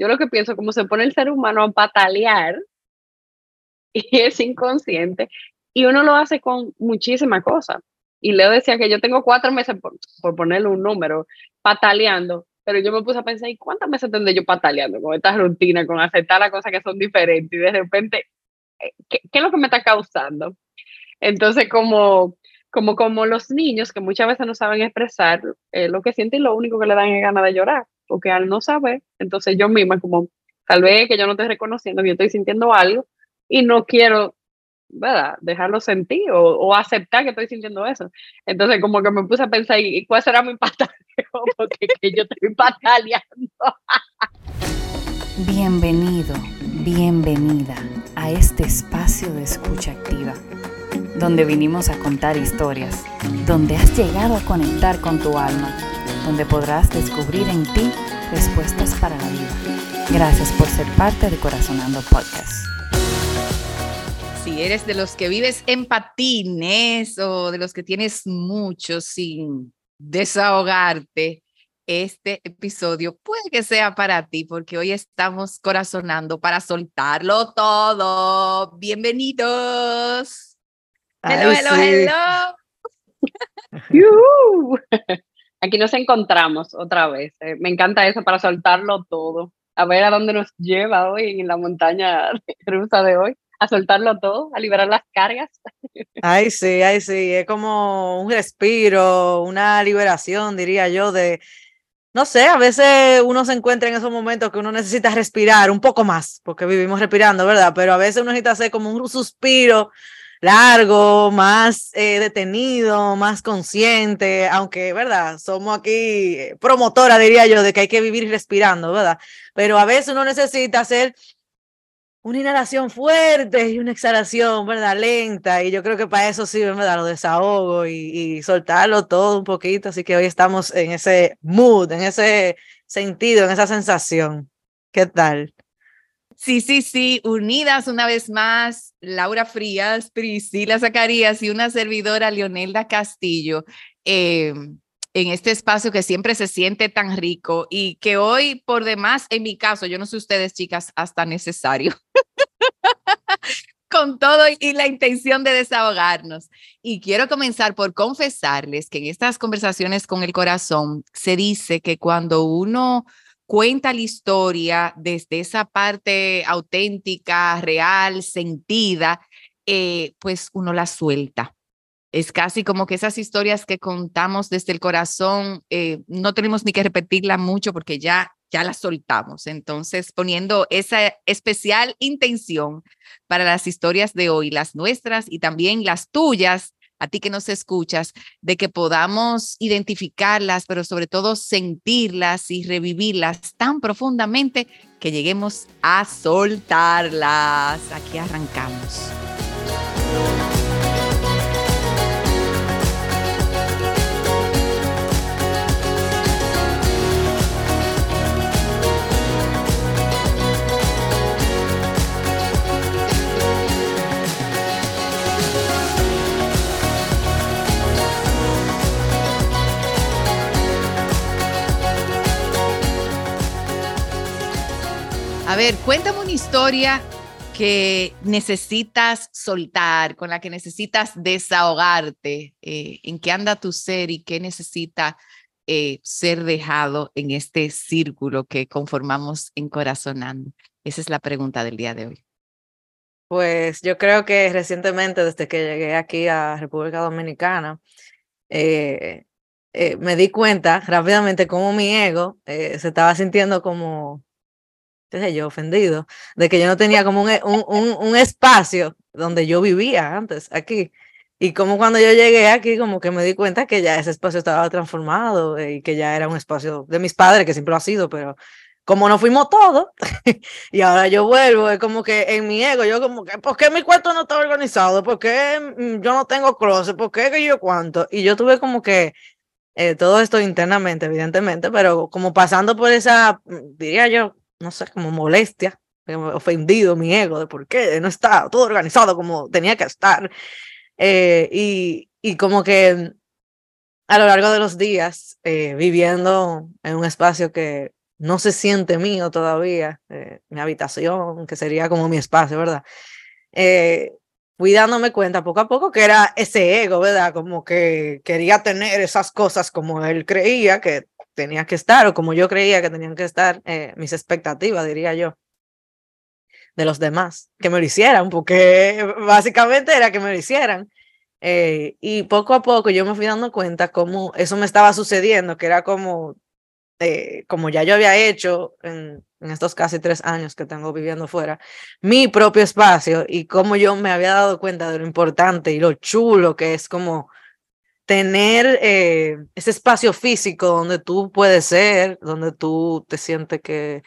yo lo que pienso, como se pone el ser humano a patalear y es inconsciente, y uno lo hace con muchísimas cosas. Y Leo decía que yo tengo cuatro meses, por, ponerle un número, pataleando, pero yo me puse a pensar, ¿y cuántas meses tendré yo pataleando con esta rutina, con aceptar las cosas que son diferentes? Y de repente, eh, ¿qué, qué es lo que me está causando? Entonces, como, como, como los niños que muchas veces no saben expresar eh, lo que sienten, lo único que le dan es ganas de llorar, porque al no saber, entonces yo misma, como tal vez que yo no estoy reconociendo que yo estoy sintiendo algo y no quiero ¿verdad? Dejarlo sentir o, aceptar que estoy sintiendo eso. Entonces, como que me puse a pensar, ¿y cuál será mi pataleo? Porque que yo estoy pataleando. Bienvenido, bienvenida a este espacio de escucha activa, donde vinimos a contar historias, donde has llegado a conectar con tu alma, donde podrás descubrir en ti respuestas para la vida. Gracias por ser parte de Corazonando Podcast si eres de los que vives en patines o de los que tienes mucho sin desahogarte, este episodio puede que sea para ti porque hoy estamos corazonando para soltarlo todo. Bienvenidos. Hello, hello, hello. Aquí nos encontramos otra vez. Eh, me encanta eso para soltarlo todo. A ver a dónde nos lleva hoy en la montaña rusa de hoy a soltarlo todo, a liberar las cargas. Ay, sí, ay, sí, es como un respiro, una liberación, diría yo, de, no sé, a veces uno se encuentra en esos momentos que uno necesita respirar un poco más, porque vivimos respirando, ¿verdad? Pero a veces uno necesita hacer como un suspiro largo, más eh, detenido, más consciente, aunque, ¿verdad? Somos aquí promotora, diría yo, de que hay que vivir respirando, ¿verdad? Pero a veces uno necesita hacer una inhalación fuerte y una exhalación, ¿verdad? Lenta. Y yo creo que para eso sirve, ¿verdad? Lo desahogo y, y, soltarlo todo un poquito. Así que hoy estamos en ese mood, en ese sentido, en esa sensación. ¿Qué tal? Sí, sí, sí, unidas una vez más, Laura Frías, Priscila Zacarías y una servidora, Leonelda Castillo. Eh, en este espacio que siempre se siente tan rico y que hoy, por demás, en mi caso, yo no sé ustedes, chicas, hasta necesario. con todo y la intención de desahogarnos. Y quiero comenzar por confesarles que en estas conversaciones con el corazón se dice que cuando uno cuenta la historia desde esa parte auténtica, real, sentida, eh, pues uno la suelta es casi como que esas historias que contamos desde el corazón, eh, no tenemos ni que repetirla mucho porque ya, ya las soltamos. Entonces, poniendo esa especial intención para las historias de hoy, las nuestras y también las tuyas, a ti que nos escuchas, de que podamos identificarlas, pero sobre todo sentirlas y revivirlas tan profundamente que lleguemos a soltarlas. Aquí arrancamos. A ver, cuéntame una historia que necesitas soltar, con la que necesitas desahogarte, eh, en qué anda tu ser y qué necesita eh, ser dejado en este círculo que conformamos en Corazonando. Esa es la pregunta del día de hoy. Pues yo creo que recientemente, desde que llegué aquí a República Dominicana, eh, me di cuenta rápidamente cómo mi ego se estaba sintiendo como yo, ofendido, de que yo no tenía como un, un, un, espacio donde yo vivía antes, aquí. Y como cuando yo llegué aquí, como que me di cuenta que ya ese espacio estaba transformado eh, y que ya era un espacio de mis padres, que siempre lo ha sido, pero como no fuimos todos, y ahora yo vuelvo, es como que en mi ego, yo como que, ¿por qué mi cuarto no está organizado? ¿Por qué mm, yo no tengo closet? ¿Por qué yo cuánto? Y yo tuve como que eh, todo esto internamente, evidentemente, pero como pasando por esa, mm, diría yo, no sé, como molestia, ofendido mi ego de por qué no está todo organizado como tenía que estar. Eh, y, y, como que a lo largo de los días, eh, viviendo en un espacio que no se siente mío todavía, eh, mi habitación, que sería como mi espacio, ¿verdad? Eh, fui dándome cuenta poco a poco que era ese ego, ¿verdad? Como que quería tener esas cosas como él creía que tenía que estar o como yo creía que tenían que estar eh, mis expectativas, diría yo, de los demás, que me lo hicieran, porque básicamente era que me lo hicieran. Eh, y poco a poco yo me fui dando cuenta cómo eso me estaba sucediendo, que era como, eh, como ya yo había hecho en, en, estos casi tres años que tengo viviendo fuera, mi propio espacio y cómo yo me había dado cuenta de lo importante y lo chulo que es como tener eh, ese espacio físico donde tú puedes ser, donde tú te sientes que,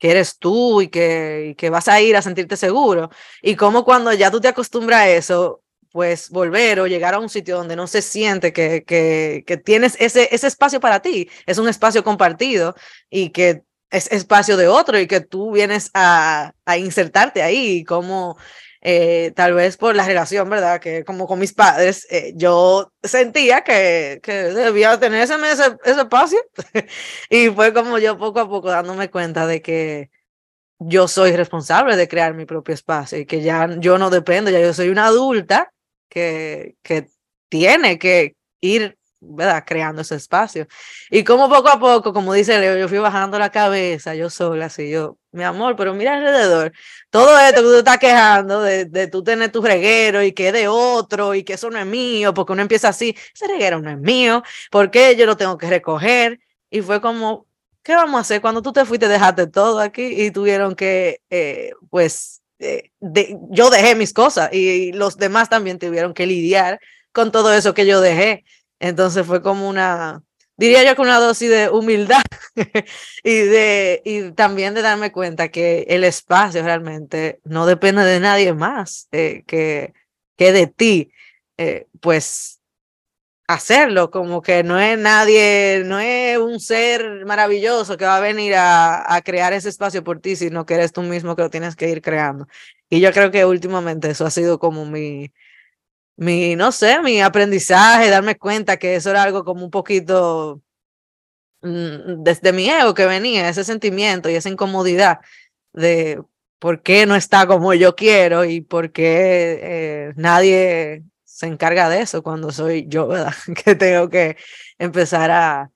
eres tú y que, vas a ir a sentirte seguro. Y como cuando ya tú te acostumbras a eso, pues volver o llegar a un sitio donde no se siente que, tienes ese, ese espacio para ti, es un espacio compartido y que es espacio de otro y que tú vienes a, a insertarte ahí, como eh, tal vez por la relación, ¿verdad? Que como con mis padres, eh, yo sentía que, que debía tener ese, ese, ese espacio y fue como yo poco a poco dándome cuenta de que yo soy responsable de crear mi propio espacio y que ya yo no dependo, ya yo soy una adulta que, que tiene que ir ¿verdad? creando ese espacio. Y como poco a poco, como dice Leo, yo fui bajando la cabeza, yo sola, así yo, mi amor, pero mira alrededor, todo esto que tú estás quejando de, de tú tener tu reguero y que de otro y que eso no es mío, porque uno empieza así, ese reguero no es mío, ¿por qué yo lo tengo que recoger? Y fue como, ¿qué vamos a hacer cuando tú te fuiste, dejaste todo aquí y tuvieron que, eh, pues, eh, yo dejé mis cosas y los demás también tuvieron que lidiar con todo eso que yo dejé. Entonces fue como una, diría yo que una dosis de humildad y, de, y también de darme cuenta que el espacio realmente no depende de nadie más eh, que, que de ti. Eh, pues hacerlo, como que no es nadie, no es un ser maravilloso que va a venir a, a, crear ese espacio por ti, sino que eres tú mismo que lo tienes que ir creando. Y yo creo que últimamente eso ha sido como mi, mi, no sé, mi aprendizaje, darme cuenta que eso era algo como un poquito mm, desde mi ego que venía, ese sentimiento y esa incomodidad de por qué no está como yo quiero y por qué eh, nadie se encarga de eso cuando soy yo, ¿verdad? Que tengo que empezar a,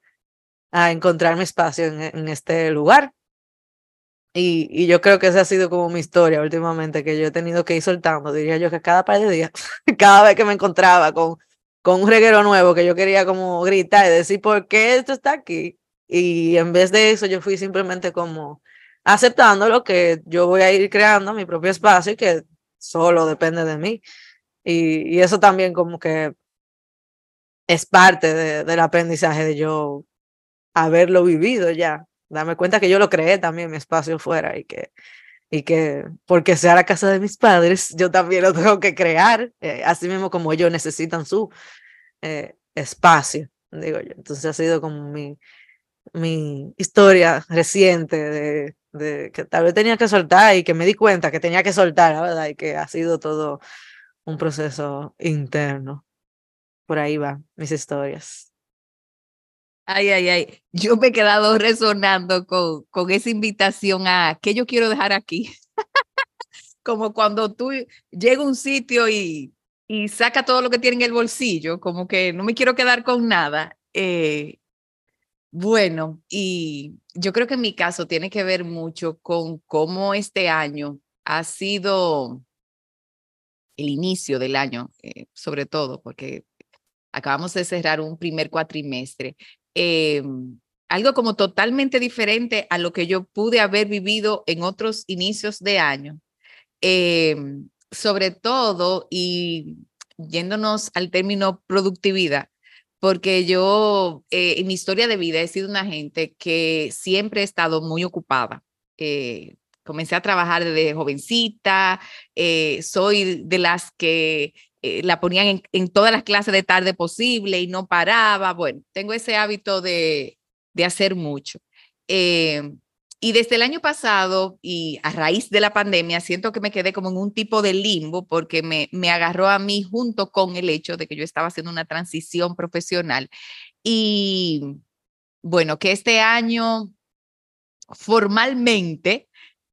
a encontrar mi espacio en, en este lugar. Y, yo creo que esa ha sido como mi historia últimamente, que yo he tenido que ir soltando, diría yo que cada par de días, cada vez que me encontraba con, con un reguero nuevo, que yo quería como gritar y decir, ¿por qué esto está aquí? Y en vez de eso, yo fui simplemente como aceptando lo que yo voy a ir creando mi propio espacio y que solo depende de mí. Y, eso también como que es parte de, del aprendizaje de yo haberlo vivido ya, darme cuenta que yo lo creé también, mi espacio fuera y que, y que porque sea la casa de mis padres, yo también lo tengo que crear, eh, así mismo como ellos necesitan su eh, espacio, digo yo. Entonces ha sido como mi, mi historia reciente de, de que tal vez tenía que soltar y que me di cuenta que tenía que soltar, la verdad, y que ha sido todo un proceso interno. Por ahí va mis historias. Ay, ay, ay. Yo me he quedado resonando con, con esa invitación a qué yo quiero dejar aquí. como cuando tú llegas a un sitio y, y saca todo lo que tiene en el bolsillo, como que no me quiero quedar con nada. Eh, bueno, y yo creo que en mi caso tiene que ver mucho con cómo este año ha sido el inicio del año, eh, sobre todo, porque acabamos de cerrar un primer cuatrimestre eh, algo como totalmente diferente a lo que yo pude haber vivido en otros inicios de año. Eh, sobre todo, y yéndonos al término productividad, porque yo eh, en mi historia de vida he sido una gente que siempre he estado muy ocupada. Eh, comencé a trabajar desde jovencita, eh, soy de las que eh, la ponían en, en, todas las clases de tarde posible y no paraba. Bueno, tengo ese hábito de, de hacer mucho. Eh, y desde el año pasado y a raíz de la pandemia, siento que me quedé como en un tipo de limbo porque me, me agarró a mí junto con el hecho de que yo estaba haciendo una transición profesional. Y bueno, que este año formalmente,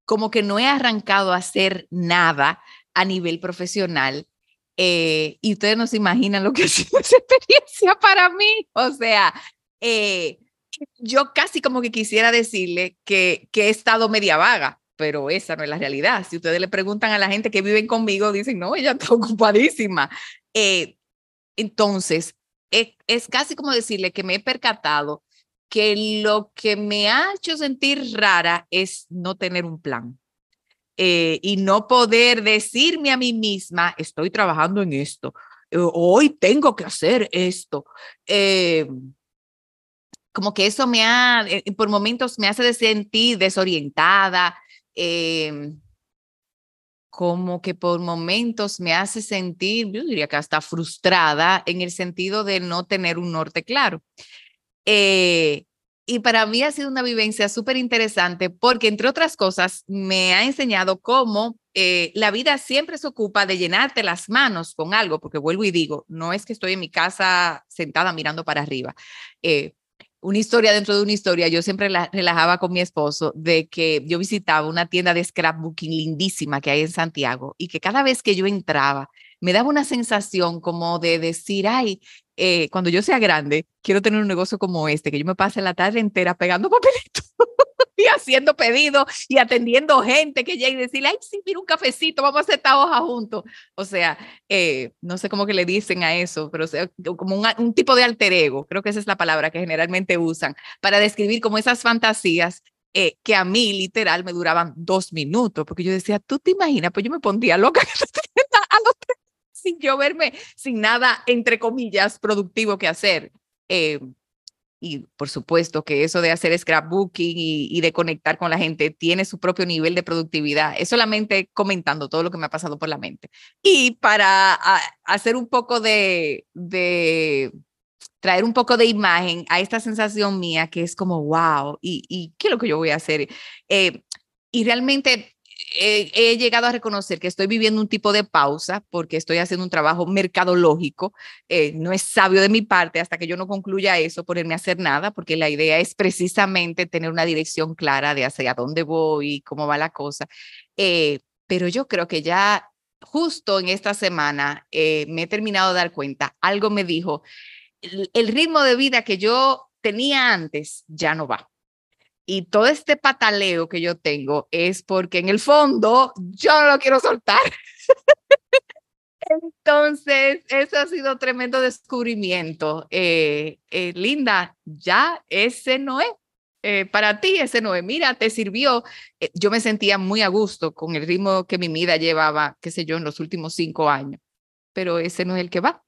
como que no he arrancado a hacer nada a nivel profesional. Eh, y ustedes no se imaginan lo que ha sido esa experiencia para mí. O sea, eh, yo casi como que quisiera decirle que, que he estado media vaga, pero esa no es la realidad. Si ustedes le preguntan a la gente que viven conmigo, dicen, no, ella está ocupadísima. Eh, entonces, es, es, casi como decirle que me he percatado que lo que me ha hecho sentir rara es no tener un plan. Eh, y no poder decirme a mí misma, estoy trabajando en esto, hoy tengo que hacer esto. Eh, como que eso me ha, eh, por momentos me hace sentir desorientada, em, como que por momentos me hace sentir, yo diría que hasta frustrada en el sentido de no tener un norte claro. Eh, y para mí ha sido una vivencia súper interesante porque, entre otras cosas, me ha enseñado cómo eh, la vida siempre se ocupa de llenarte las manos con algo, porque vuelvo y digo, no es que estoy en mi casa sentada mirando para arriba. Eh, una historia dentro de una historia, yo siempre la relajaba con mi esposo de que yo visitaba una tienda de scrapbooking lindísima que hay en Santiago y que cada vez que yo entraba me daba una sensación como de decir, ay, eh, cuando yo sea grande, quiero tener un negocio como este, que yo me pase la tarde entera pegando papelitos y haciendo pedidos y atendiendo gente que llega y decirle, ay, sí, mira un cafecito, vamos a hacer esta hoja juntos. O sea, eh, no sé cómo que le dicen a eso, pero sea, como un, un, tipo de alter ego, creo que esa es la palabra que generalmente usan para describir como esas fantasías eh, que a mí literal me duraban dos minutos, porque yo decía, tú te imaginas, pues yo me pondría loca a los sin yo verme sin nada, entre comillas, productivo que hacer. Eh, y por supuesto que eso de hacer scrapbooking y, de conectar con la gente tiene su propio nivel de productividad. Es solamente comentando todo lo que me ha pasado por la mente. Y para a, hacer un poco de, de, traer un poco de imagen a esta sensación mía que es como, wow, ¿y, y qué es lo que yo voy a hacer? Eh, y realmente he, llegado a reconocer que estoy viviendo un tipo de pausa porque estoy haciendo un trabajo mercadológico. Eh, no es sabio de mi parte hasta que yo no concluya eso ponerme a hacer nada, porque la idea es precisamente tener una dirección clara de hacia dónde voy y cómo va la cosa. Eh, pero yo creo que ya justo en esta semana eh, me he terminado de dar cuenta, algo me dijo, el ritmo de vida que yo tenía antes ya no va. Y todo este pataleo que yo tengo es porque en el fondo yo no lo quiero soltar. Entonces, eso ha sido tremendo descubrimiento. Eh, eh, Linda, ya ese no es. Eh, para ti ese no es. Mira, te sirvió. Yo me sentía muy a gusto con el ritmo que mi vida llevaba, qué sé yo, en los últimos cinco años, pero ese no es el que va.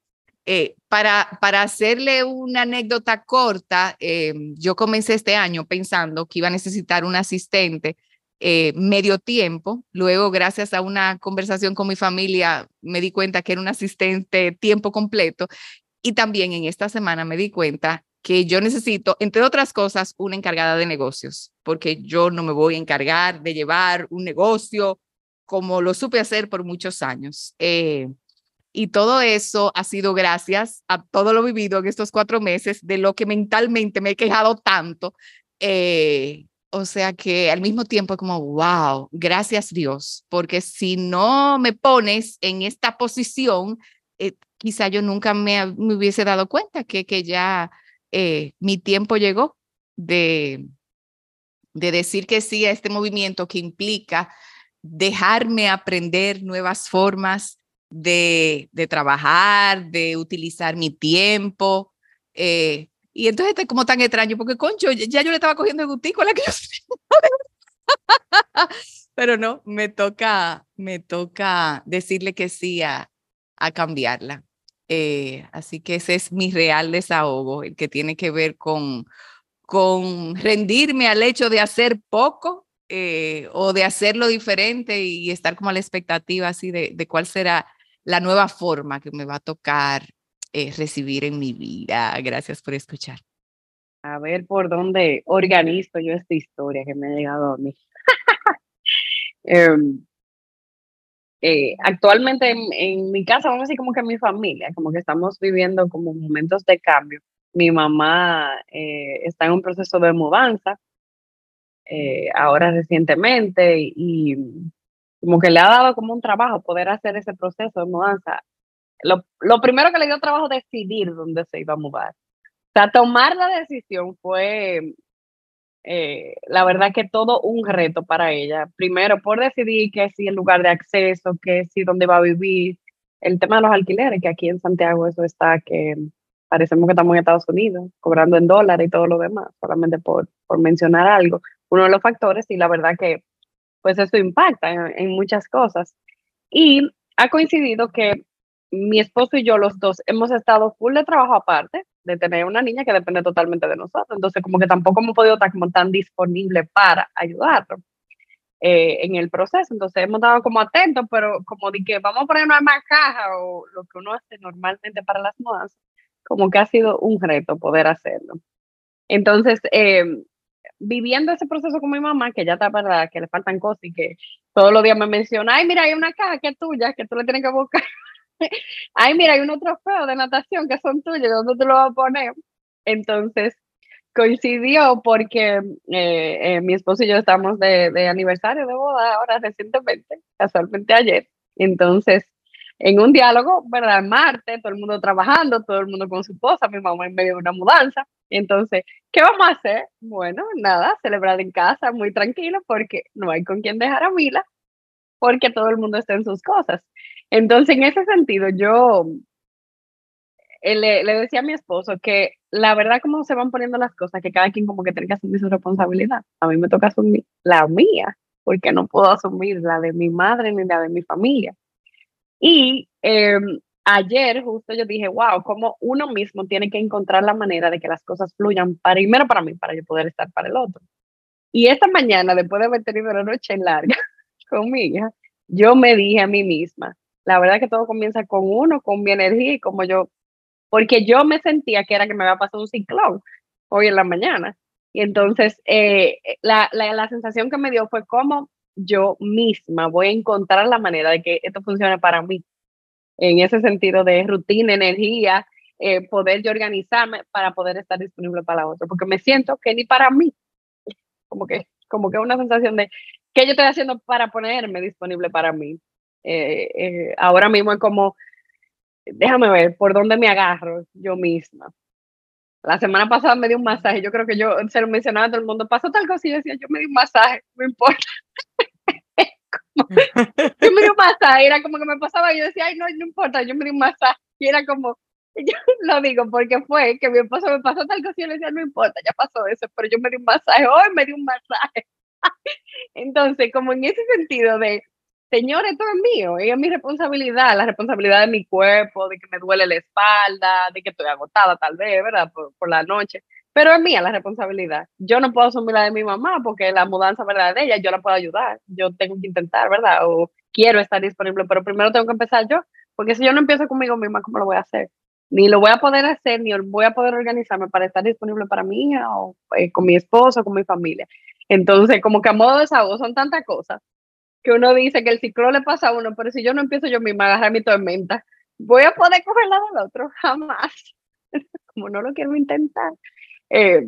Eh, para, para hacerle una anécdota corta, eh, yo comencé este año pensando que iba a necesitar un asistente eh, medio tiempo. Luego, gracias a una conversación con mi familia, me di cuenta que era un asistente tiempo completo. Y también en esta semana me di cuenta que yo necesito, entre otras cosas, una encargada de negocios, porque yo no me voy a encargar de llevar un negocio como lo supe hacer por muchos años. Eh, y todo eso ha sido gracias a todo lo vivido en estos cuatro meses, de lo que mentalmente me he quejado tanto. Eh, o sea que al mismo tiempo como, wow, gracias Dios, porque si no me pones en esta posición, eh, quizá yo nunca me, me, hubiese dado cuenta que, que ya eh, mi tiempo llegó de, de decir que sí a este movimiento que implica dejarme aprender nuevas formas de, de trabajar, de utilizar mi tiempo. Eh, y entonces es como tan extraño, porque concho, ya yo le estaba cogiendo el gustico a la que yo Pero no, me toca, me toca decirle que sí a, a cambiarla. Eh, así que ese es mi real desahogo, el que tiene que ver con, con rendirme al hecho de hacer poco eh, o de hacerlo diferente y estar como a la expectativa así de, de cuál será la nueva forma que me va a tocar eh, recibir en mi vida. Gracias por escuchar. A ver por dónde organizo yo esta historia que me ha llegado a mí. eh, eh, actualmente en, en, mi casa, vamos a decir como que en mi familia, como que estamos viviendo como momentos de cambio. Mi mamá eh, está en un proceso de mudanza eh, ahora recientemente y, como que le ha dado como un trabajo poder hacer ese proceso de mudanza. Lo, lo primero que le dio trabajo decidir dónde se iba a mudar. O sea, tomar la decisión fue eh, la verdad que todo un reto para ella. Primero, por decidir que si el lugar de acceso, que si dónde va a vivir, el tema de los alquileres, que aquí en Santiago eso está que parecemos que estamos en Estados Unidos, cobrando en dólares y todo lo demás, solamente por, por mencionar algo, uno de los factores y la verdad que pues eso impacta en, muchas cosas. Y ha coincidido que mi esposo y yo los dos hemos estado full de trabajo aparte, de tener una niña que depende totalmente de nosotros. Entonces, como que tampoco hemos podido estar tan disponible para ayudarlo eh, en el proceso. Entonces, hemos estado como atentos, pero como de que vamos a poner una más caja o lo que uno hace normalmente para las modas, como que ha sido un reto poder hacerlo. Entonces, eh, viviendo ese proceso con mi mamá, que ya está verdad, que le faltan cosas y que todos los días me menciona, ay, mira, hay una caja que es tuya, que tú le tienes que buscar. ay, mira, hay unos trofeos de natación que son tuyos, ¿dónde te lo vas a poner? Entonces, coincidió porque eh, eh, mi esposo y yo estamos de, de, aniversario de boda ahora recientemente, casualmente ayer. Entonces, en un diálogo, ¿verdad? Marte, todo el mundo trabajando, todo el mundo con su esposa, mi mamá en medio de una mudanza. Entonces, ¿qué vamos a hacer? Bueno, nada, celebrar en casa, muy tranquilo, porque no hay con quién dejar a Mila, porque todo el mundo está en sus cosas. Entonces, en ese sentido, yo eh, le, le, decía a mi esposo que la verdad como se van poniendo las cosas, que cada quien como que tiene que asumir su responsabilidad. A mí me toca asumir la mía, porque no puedo asumir la de mi madre ni la de mi familia. Y eh, ayer justo yo dije, wow, como uno mismo tiene que encontrar la manera de que las cosas fluyan primero para mí, para yo poder estar para el otro. Y esta mañana, después de haber tenido una noche larga con mi yo me dije a mí misma, la verdad que todo comienza con uno, con mi energía y como yo, porque yo me sentía que era que me había pasado un ciclón hoy en la mañana. Y entonces eh, la, la, la, sensación que me dio fue como yo misma voy a encontrar la manera de que esto funcione para mí. En ese sentido de rutina, energía, eh, poder yo organizarme para poder estar disponible para la otra, porque me siento que ni para mí, como que, como que una sensación de qué yo estoy haciendo para ponerme disponible para mí. Eh, eh, ahora mismo es como, déjame ver por dónde me agarro yo misma. La semana pasada me di un masaje, yo creo que yo se lo mencionaba a todo el mundo, pasó tal cosa y yo decía, yo me di un masaje, no importa. yo me di un masaje, era como que me pasaba, y yo decía, ay, no, no importa, yo me di un masaje, y era como, yo lo digo porque fue que mi esposo me pasó tal cosa y yo le decía, no importa, ya pasó eso, pero yo me di un masaje, hoy me di un masaje. Entonces, como en ese sentido de, señor, esto es mío, es mi responsabilidad, la responsabilidad de mi cuerpo, de que me duele la espalda, de que estoy agotada tal vez, ¿verdad? Por, la noche, pero es mía la responsabilidad. Yo no puedo asumir la de mi mamá porque la mudanza, ¿verdad? De ella, yo la puedo ayudar, yo tengo que intentar, ¿verdad? O quiero estar disponible, pero primero tengo que empezar yo, porque si yo no empiezo conmigo misma, ¿cómo lo voy a hacer? Ni lo voy a poder hacer, ni voy a poder organizarme para estar disponible para hija o eh, con mi esposo, con mi familia. Entonces, como que a modo de desahogo son tantas cosas que uno dice que el ciclo le pasa a uno, pero si yo no empiezo yo misma a agarrar mi tormenta, voy a poder coger la del otro, jamás. como no lo quiero intentar. Eh,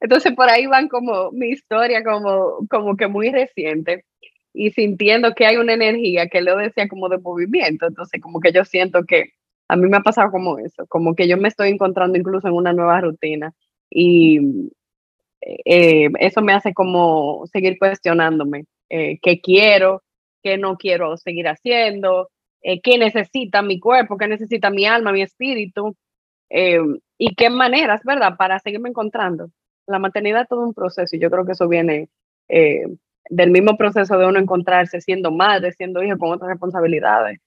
entonces por ahí van como mi historia como, como que muy reciente y sintiendo que hay una energía que lo decía como de movimiento, entonces como que yo siento que a mí me ha pasado como eso, como que yo me estoy encontrando incluso en una nueva rutina y eh, eso me hace como seguir cuestionándome eh, qué quiero, qué no quiero seguir haciendo, eh, qué necesita mi cuerpo, qué necesita mi alma, mi espíritu, eh, y qué maneras, ¿verdad? Para seguirme encontrando. La maternidad es todo un proceso y yo creo que eso viene eh, del mismo proceso de uno encontrarse siendo madre, siendo hijo, con otras responsabilidades.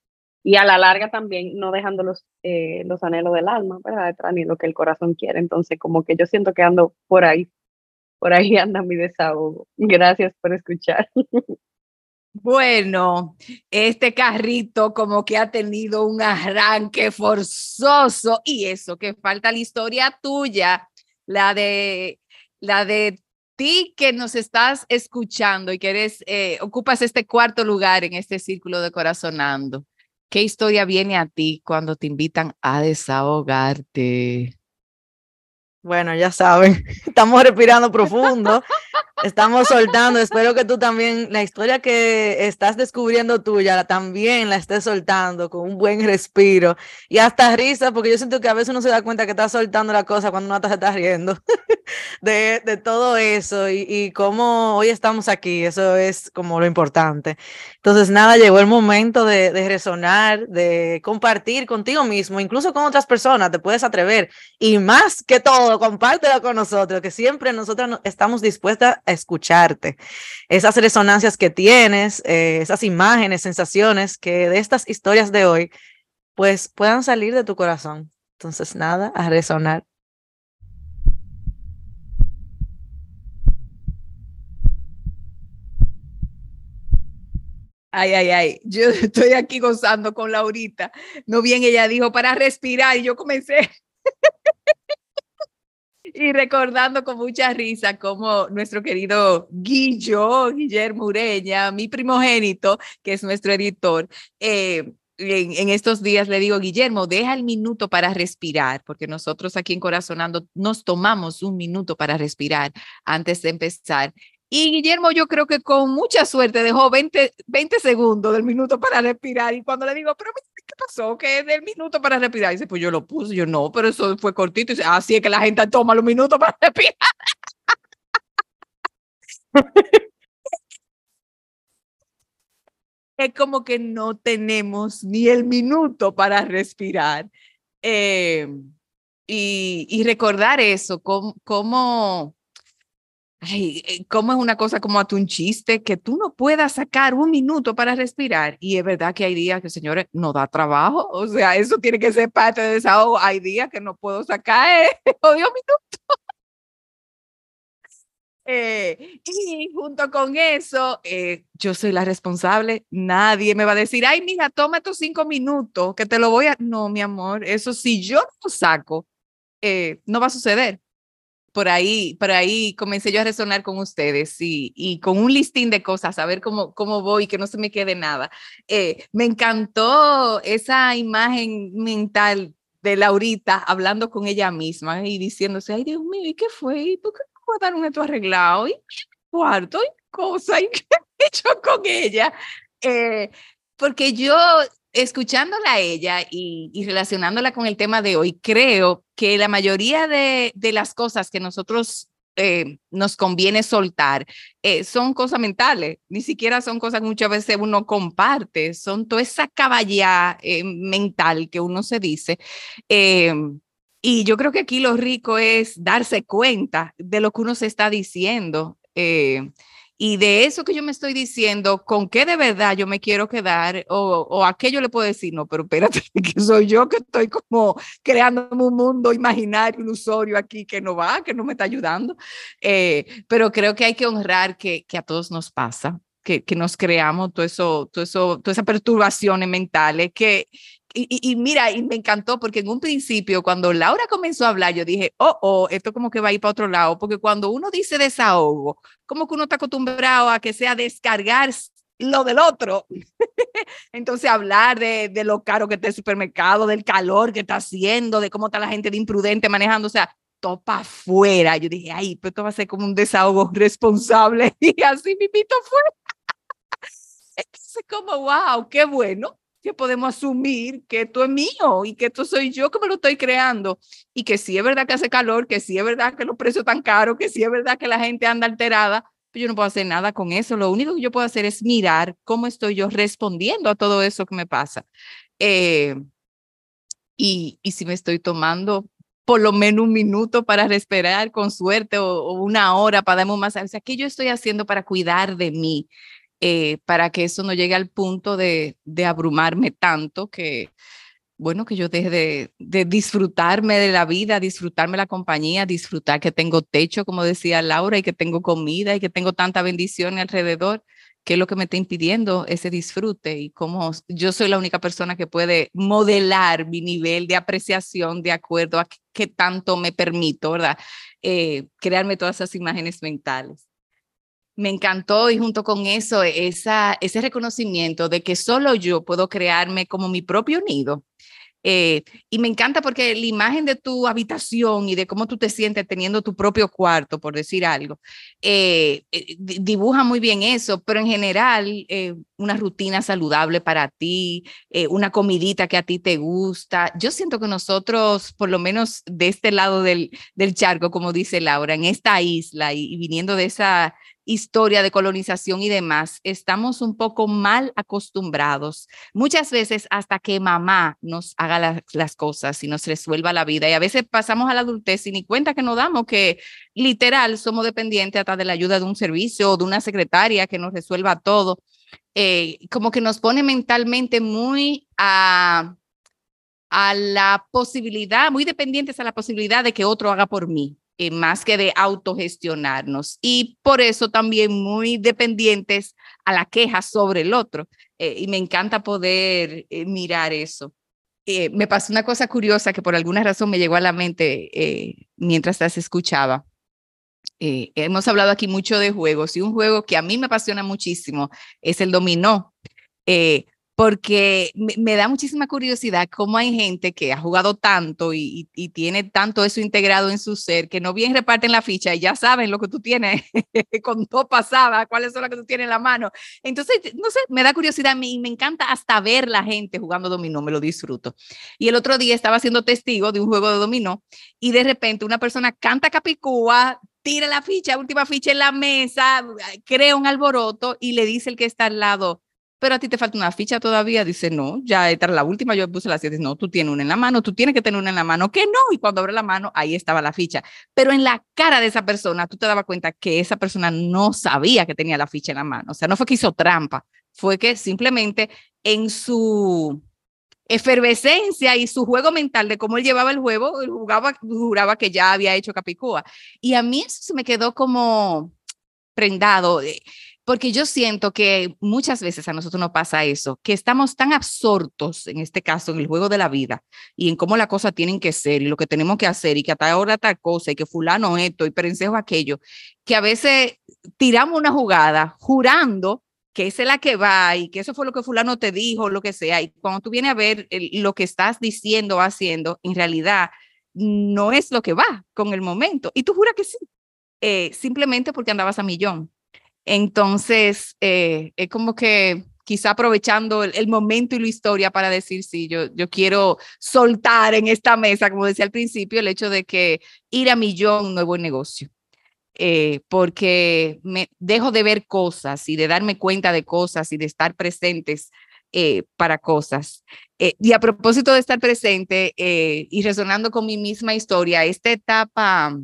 Y a la larga también no dejando los, eh, los anhelos del alma, ¿verdad? Ni lo que el corazón quiere. Entonces, como que yo siento que ando por ahí, por ahí anda mi desahogo. Gracias por escuchar. Bueno, este carrito como que ha tenido un arranque forzoso y eso que falta la historia tuya, la de la de ti que nos estás escuchando y que eres eh, ocupas este cuarto lugar en este círculo de corazonando. ¿Qué historia viene a ti cuando te invitan a desahogarte? Bueno, ya saben, estamos respirando profundo Estamos soltando. Espero que tú también, la historia que estás descubriendo tuya, también la estés soltando con un buen respiro y hasta risa, porque yo siento que a veces uno se da cuenta que está soltando la cosa cuando uno se está riendo de, de todo eso y, y cómo hoy estamos aquí. Eso es como lo importante. Entonces, nada, llegó el momento de, de resonar, de compartir contigo mismo, incluso con otras personas. Te puedes atrever y más que todo, compártelo con nosotros, que siempre nosotros estamos dispuestas escucharte. Esas resonancias que tienes, eh, esas imágenes, sensaciones que de estas historias de hoy, pues puedan salir de tu corazón. Entonces, nada, a resonar. Ay, ay, ay, yo estoy aquí gozando con Laurita. No bien, ella dijo para respirar y yo comencé y recordando con mucha risa como nuestro querido Guillo, Guillermo Ureña, mi primogénito, que es nuestro editor, eh, en, en, estos días le digo, Guillermo, deja el minuto para respirar, porque nosotros aquí en Corazonando nos tomamos un minuto para respirar antes de empezar. Y Guillermo, yo creo que con mucha suerte dejó 20, 20 segundos del minuto para respirar. Y cuando le digo, pero ¿qué pasó? ¿Qué es del minuto para respirar? Y dice, pues yo lo puse. Yo no, pero eso fue cortito. Y dice, así es que la gente toma los minutos para respirar. es como que no tenemos ni el minuto para respirar. Eh, y, y, recordar eso, cómo, cómo ay, eh, cómo es una cosa como a tu un chiste que tú no puedas sacar un minuto para respirar. Y es verdad que hay días que, señores, no da trabajo. O sea, eso tiene que ser parte de desahogo. Hay días que no puedo sacar eh, odio minuto. Eh, y junto con eso, eh, yo soy la responsable. Nadie me va a decir, ay, mija, toma estos cinco minutos, que te lo voy a. No, mi amor, eso si yo no lo saco, eh, no va a suceder por ahí, por ahí comencé yo a resonar con ustedes y, y con un listín de cosas, a ver cómo, cómo voy, que no se me quede nada. Eh, me encantó esa imagen mental de Laurita hablando con ella misma y diciéndose, ay Dios mío, ¿y qué fue? ¿Y por qué no guardaron esto arreglado? ¿Y cuarto? ¿Y cosa? ¿Y qué he hecho con ella? Eh, porque yo escuchándola a ella y, relacionándola con el tema de hoy, creo que la mayoría de, las cosas que nosotros eh, nos conviene soltar eh, son cosas mentales, ni siquiera son cosas que muchas veces uno comparte, son toda esa caballa eh, mental que uno se dice. y yo creo que aquí lo rico es darse cuenta de lo que uno se está diciendo. Y de eso que yo me estoy diciendo, ¿con qué de verdad yo me quiero quedar? O, o a qué yo le puedo decir, no, pero espérate, que soy yo que estoy como creando un mundo imaginario, ilusorio aquí que no va, que no me está ayudando. Eh, pero creo que hay que honrar que, que a todos nos pasa, que, que, nos creamos todo eso, todo eso, todas esas perturbaciones mentales que, y, mira, y me encantó porque en un principio, cuando Laura comenzó a hablar, yo dije, oh, oh, esto como que va a ir para otro lado, porque cuando uno dice desahogo, como que uno está acostumbrado a que sea descargar lo del otro. Entonces, hablar de, lo caro que está el supermercado, del calor que está haciendo, de cómo está la gente de imprudente manejando, o sea, topa afuera. Yo dije, ay, pero esto va a ser como un desahogo responsable. Y así mi pito fue. Entonces, como, wow, qué bueno que podemos asumir que esto es mío y que esto soy yo que me lo estoy creando y que sí es verdad que hace calor, que sí es verdad que los precios están caros, que sí es verdad que la gente anda alterada, pero yo no puedo hacer nada con eso. Lo único que yo puedo hacer es mirar cómo estoy yo respondiendo a todo eso que me pasa. Eh, y, y si me estoy tomando por lo menos un minuto para respirar con suerte o, o una hora para darme masaje, o sea, ¿qué yo estoy haciendo para cuidar de mí? Eh, para que eso no llegue al punto de, abrumarme tanto que, bueno, que yo deje de, de, disfrutarme de la vida, disfrutarme la compañía, disfrutar que tengo techo, como decía Laura, y que tengo comida y que tengo tanta bendición alrededor, que es lo que me está impidiendo ese disfrute y como yo soy la única persona que puede modelar mi nivel de apreciación de acuerdo a qué tanto me permito, ¿verdad? Eh, crearme todas esas imágenes mentales me encantó y junto con eso, ese reconocimiento de que solo yo puedo crearme como mi propio nido. Eh, y me encanta porque la imagen de tu habitación y de cómo tú te sientes teniendo tu propio cuarto, por decir algo, eh, eh, dibuja muy bien eso, pero en general, una rutina saludable para ti, una comidita que a ti te gusta. Yo siento que nosotros, por lo menos de este lado del charco, como dice Laura, en esta isla y viniendo de esa historia de colonización y demás, estamos un poco mal acostumbrados, muchas veces hasta que mamá nos haga las cosas y nos resuelva la vida. Y a veces pasamos a la adultez y ni cuenta que nos damos que literal somos dependientes hasta de la ayuda de un servicio o de una secretaria que nos resuelva todo. Eh, como que nos pone mentalmente muy a, a la posibilidad, muy dependientes a la posibilidad de que otro haga por mí. Eh, más que de autogestionarnos y por eso también muy dependientes a la queja sobre el otro. Eh, y me encanta poder eh, mirar eso. me pasó una cosa curiosa que por alguna razón me llegó a la mente mientras las escuchaba. hemos hablado aquí mucho de juegos y un juego que a mí me apasiona muchísimo es el dominó porque me, da muchísima curiosidad cómo hay gente que ha jugado tanto y, tiene tanto eso integrado en su ser que no bien reparten la ficha y ya saben lo que tú tienes con todo pasaba, cuáles son las que tú tienes en la mano. Entonces, no sé, me da curiosidad y me encanta hasta ver la gente jugando dominó, me lo disfruto. Y el otro día estaba siendo testigo de un juego de dominó y de repente una persona canta Capicúa, tira la ficha, última ficha en la mesa, crea un alboroto y le dice el que está al lado, pero a ti te falta una ficha todavía. Dice, no, ya esta era la última, yo puse las siete. No, tú tienes una en la mano, tú tienes que tener una en la mano, que no. Y cuando abre la mano, ahí estaba la ficha. Pero en la cara de esa persona, tú te dabas cuenta que esa persona no sabía que tenía la ficha en la mano. O sea, no fue que hizo trampa, fue que simplemente en su efervescencia y su juego mental de cómo él llevaba el juego, jugaba, juraba que ya había hecho Capicúa. Y a mí eso se me quedó como prendado porque yo siento que muchas veces a nosotros nos pasa eso, que estamos tan absortos, en este caso, en el juego de la vida y en cómo las cosas tienen que ser y lo que tenemos que hacer y que hasta ahora tal cosa y que fulano esto y perencejo aquello, que a veces tiramos una jugada jurando que esa es la que va y que eso fue lo que fulano te dijo, lo que sea. Y cuando tú vienes a ver lo que estás diciendo o haciendo, en realidad no es lo que va con el momento. Y tú juras que sí, eh, simplemente porque andabas a millón. Entonces, eh, es como que quizá aprovechando el, momento y la historia para decir, sí, yo, yo quiero soltar en esta mesa, como decía al principio, el hecho de que ir a millón no es negocio. Eh, porque me dejo de ver cosas y de darme cuenta de cosas y de estar presentes eh, para cosas. y a propósito de estar presente y resonando con mi misma historia, esta etapa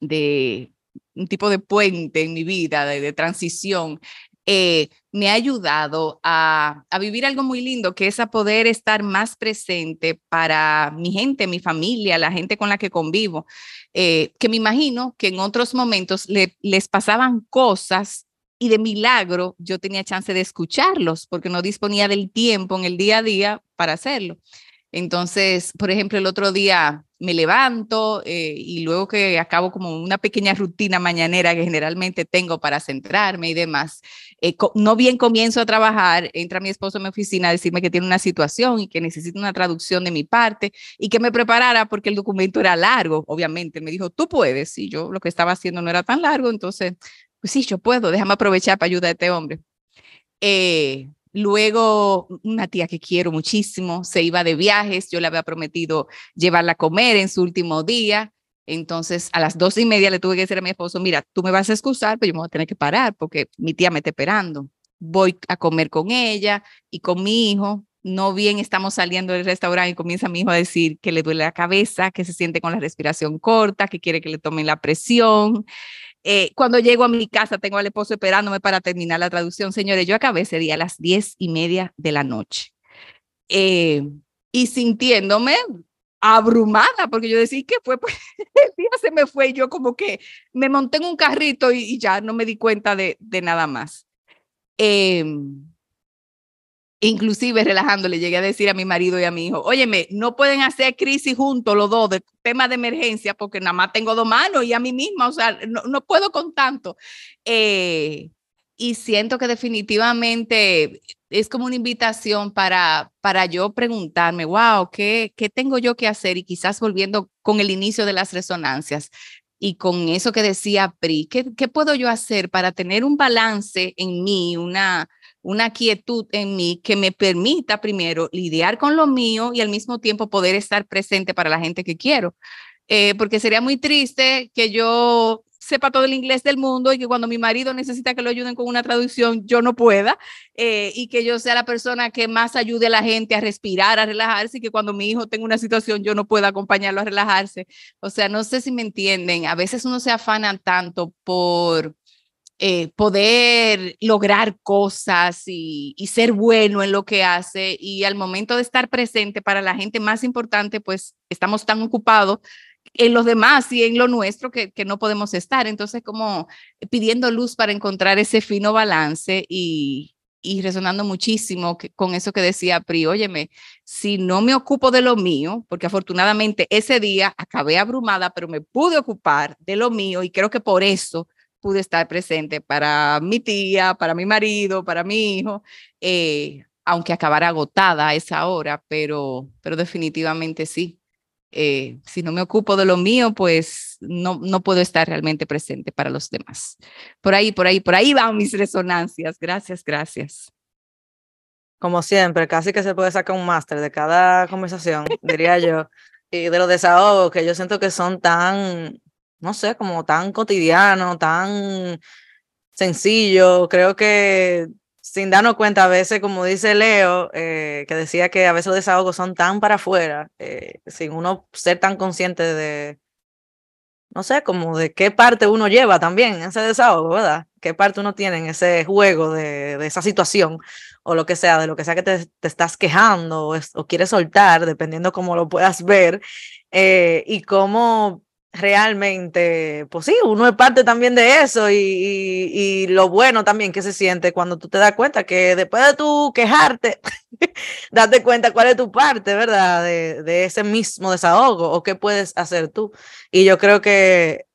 de un tipo de puente en mi vida, de, transición, eh, me ha ayudado a, vivir algo muy lindo, que es a poder estar más presente para mi gente, mi familia, la gente con la que convivo, eh, que me imagino que en otros momentos les pasaban cosas y de milagro yo tenía chance de escucharlos porque no disponía del tiempo en el día a día para hacerlo. Entonces, por ejemplo, el otro día me levanto eh, y luego que acabo como una pequeña rutina mañanera que generalmente tengo para centrarme y demás, eh, no bien comienzo a trabajar, entra mi esposo a mi oficina a decirme que tiene una situación y que necesita una traducción de mi parte y que me preparara porque el documento era largo, obviamente. Me dijo, tú puedes. Y yo lo que estaba haciendo no era tan largo, entonces, pues sí, yo puedo, déjame aprovechar para ayudar a este hombre. Eh, Luego, una tía que quiero muchísimo se iba de viajes. Yo le había prometido llevarla a comer en su último día. Entonces, a las dos y media le tuve que decir a mi esposo, mira, tú me vas a excusar, pero yo me voy a tener que parar porque mi tía me está esperando. Voy a comer con ella y con mi hijo. No bien estamos saliendo del restaurante y comienza mi hijo a decir que le duele la cabeza, que se siente con la respiración corta, que quiere que le tomen la presión. Eh, cuando llego a mi casa, tengo al esposo esperándome para terminar la traducción. Señores, yo acabé ese día a las diez y media de la noche. Eh, y sintiéndome abrumada, porque yo decía, ¿qué fue? Pues el día se me fue y yo como que me monté en un carrito y, ya no me di cuenta de, de nada más. Eh, Inclusive relajando, le llegué a decir a mi marido y a mi hijo, óyeme, no pueden hacer crisis juntos los dos de temas de emergencia porque nada más tengo dos manos y a mí misma, o sea, no, no puedo con tanto. Eh, y siento que definitivamente es como una invitación para, para yo preguntarme, wow, ¿qué, ¿qué tengo yo que hacer? Y quizás volviendo con el inicio de las resonancias y con eso que decía Pri, ¿qué, qué puedo yo hacer para tener un balance en mí, una, una quietud en mí que me permita primero lidiar con lo mío y al mismo tiempo poder estar presente para la gente que quiero? Eh, porque sería muy triste que yo sepa todo el inglés del mundo y que cuando mi marido necesita que lo ayuden con una traducción, yo no pueda, eh, y que yo sea la persona que más ayude a la gente a respirar, a relajarse, y que cuando mi hijo tenga una situación, yo no pueda acompañarlo a relajarse. O sea, no sé si me entienden, a veces uno se afana tanto por... Eh, poder lograr cosas y, ser bueno en lo que hace y al momento de estar presente para la gente más importante, pues estamos tan ocupados en los demás y en lo nuestro que, que, no podemos estar. Entonces, como pidiendo luz para encontrar ese fino balance y, y resonando muchísimo con eso que decía Pri, óyeme, si no me ocupo de lo mío, porque afortunadamente ese día acabé abrumada, pero me pude ocupar de lo mío y creo que por eso pude estar presente para mi tía, para mi marido, para mi hijo, eh, aunque acabara agotada a esa hora, pero, pero definitivamente sí, eh, si no me ocupo de lo mío, pues no, no puedo estar realmente presente para los demás. Por ahí, por ahí, por ahí van mis resonancias. Gracias, gracias. Como siempre, casi que se puede sacar un máster de cada conversación, diría yo, y de los desahogos que yo siento que son tan, no sé, como tan cotidianos, tan sencillos. Creo que sin darnos cuenta, a veces, como dice Leo, eh, que decía que a veces los desahogos son tan para afuera, eh, sin uno ser tan consciente de, no sé, como de qué parte uno lleva también ese desahogo, ¿verdad? ¿Qué parte uno tiene en ese juego de, esa situación o lo que sea, de lo que sea que te, estás quejando o, o, quieres soltar, dependiendo cómo lo puedas ver, eh, y cómo realmente, pues sí, uno es parte también de eso y, y, lo bueno también que se siente cuando tú te das cuenta que después de tú quejarte, date cuenta cuál es tu parte, ¿verdad? De, de, ese mismo desahogo o qué puedes hacer tú. Y yo creo que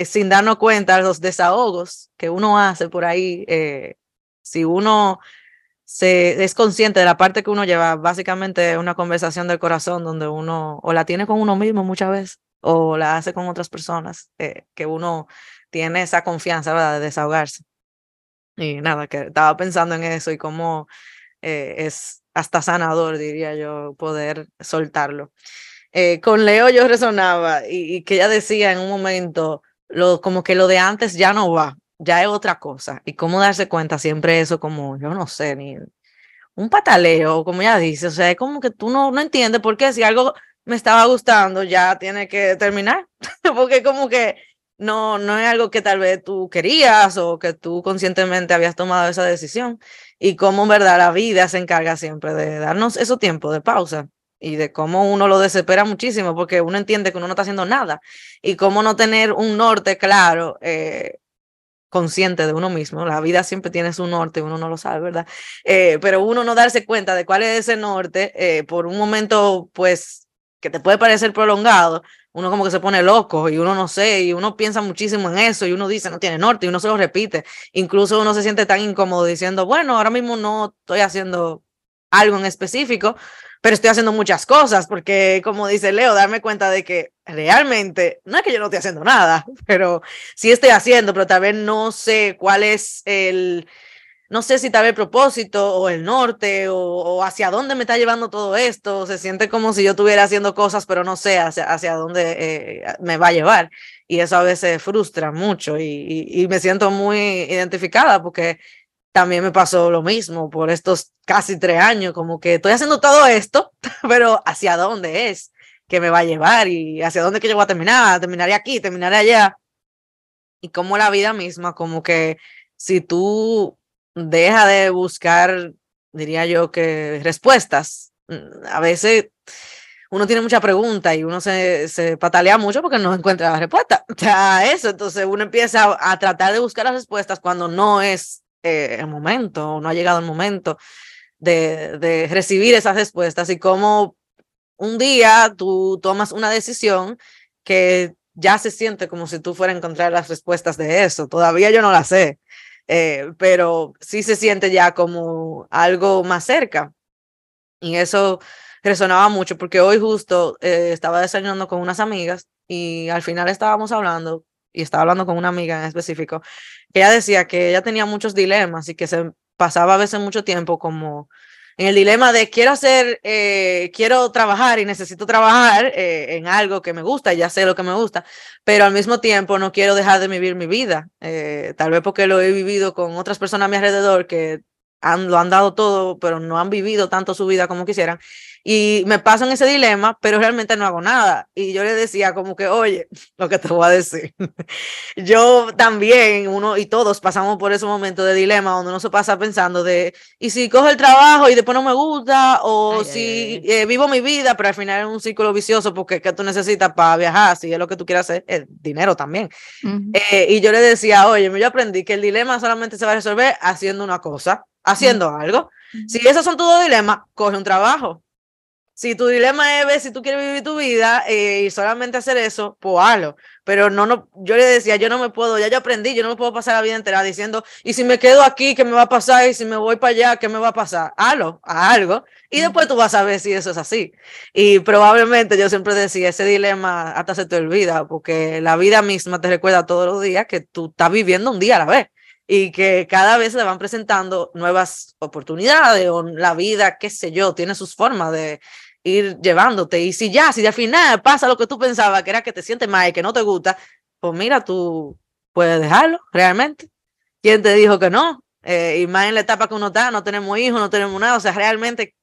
sin darnos cuenta los desahogos que uno hace por ahí, eh, si uno se es consciente de la parte que uno lleva, básicamente una conversación del corazón donde uno o la tiene con uno mismo muchas veces o la hace con otras personas, eh, que uno tiene esa confianza, ¿verdad?, de desahogarse. Y nada, que estaba pensando en eso y cómo eh, es hasta sanador, diría yo, poder soltarlo. Eh, con Leo yo resonaba y, y, que ella decía en un momento, lo, como que lo de antes ya no va, ya es otra cosa. Y cómo darse cuenta siempre eso como, yo no sé, ni un pataleo, como ella dice, o sea, es como que tú no, no entiendes por qué si algo me estaba gustando, ya tiene que terminar, porque como que no, no es algo que tal vez tú querías o que tú conscientemente habías tomado esa decisión y cómo en verdad la vida se encarga siempre de darnos esos tiempos de pausa y de cómo uno lo desespera muchísimo porque uno entiende que uno no está haciendo nada y cómo no tener un norte claro, eh, consciente de uno mismo. La vida siempre tiene su norte, uno no lo sabe, ¿verdad? Eh, pero uno no darse cuenta de cuál es ese norte eh, por un momento, pues que te puede parecer prolongado, uno como que se pone loco y uno no sé, y uno piensa muchísimo en eso y uno dice no tiene norte y uno se lo repite. Incluso uno se siente tan incómodo diciendo, bueno, ahora mismo no estoy haciendo algo en específico, pero estoy haciendo muchas cosas porque, como dice Leo, darme cuenta de que realmente no es que yo no esté haciendo nada, pero sí estoy haciendo, pero tal vez no sé cuál es el no sé si tal vez el propósito o el norte o, hacia dónde me está llevando todo esto. Se siente como si yo estuviera haciendo cosas, pero no sé hacia, hacia dónde eh, me va a llevar. Y eso a veces frustra mucho y, y, me siento muy identificada porque también me pasó lo mismo por estos casi tres años, como que estoy haciendo todo esto, pero hacia dónde es que me va a llevar y hacia dónde que yo voy a terminar, terminaré aquí, terminaré allá. Y como la vida misma, como que si tú deja de buscar, diría yo, que respuestas. Mm, a veces uno tiene mucha pregunta y uno se, se patalea mucho porque no encuentra la respuesta. O sea, eso, entonces uno empieza a, tratar de buscar las respuestas cuando no es eh, el momento no ha llegado el momento de, de recibir esas respuestas y como un día tú tomas una decisión que ya se siente como si tú fueras a encontrar las respuestas de eso. Todavía yo no la sé, eh, pero sí se siente ya como algo más cerca. Y eso resonaba mucho porque hoy justo eh, estaba desayunando con unas amigas y al final estábamos hablando y estaba hablando con una amiga en específico, que ella decía que ella tenía muchos dilemas y que se pasaba a veces mucho tiempo como en el dilema de quiero hacer, eh, quiero trabajar y necesito trabajar eh, en algo que me gusta, ya sé lo que me gusta, pero al mismo tiempo no quiero dejar de vivir mi vida, eh, tal vez porque lo he vivido con otras personas a mi alrededor que han, lo han dado todo, pero no han vivido tanto su vida como quisieran y me paso en ese dilema, pero realmente no hago nada. Y yo le decía como que, oye, lo que te voy a decir, yo también, uno y todos pasamos por ese momento de dilema donde uno se pasa pensando de, ¿y si cojo el trabajo y después no me gusta? O si eh, vivo mi vida, pero al final es un círculo vicioso porque ¿qué tú necesitas para viajar? Si es lo que tú quieras hacer, es dinero también. Eh, y yo le decía, oye, yo aprendí que el dilema solamente se va a resolver haciendo una cosa, haciendo algo. Si esos son tus dilemas, coge un trabajo si tu dilema es ver si tú quieres vivir tu vida eh, y solamente hacer eso, pues hazlo. Pero no, no, yo le decía, yo no me puedo, ya yo aprendí, yo no me puedo pasar la vida entera diciendo, y si me quedo aquí, ¿qué me va a pasar? Y si me voy para allá, ¿qué me va a pasar? Hazlo, a algo. Y después tú vas a ver si eso es así. Y probablemente yo siempre decía, ese dilema hasta se te olvida, porque la vida misma te recuerda todos los días que tú estás viviendo un día a la vez y que cada vez se van presentando nuevas oportunidades o la vida, qué sé yo, tiene sus formas de, ir llevándote. Y si ya, si al final pasa lo que tú pensabas, que era que te sientes mal y que no te gusta, pues mira, tú puedes dejarlo realmente. ¿Quién te dijo que no? Eh, y más en la etapa que uno está, no tenemos hijos, no tenemos nada, o sea, realmente,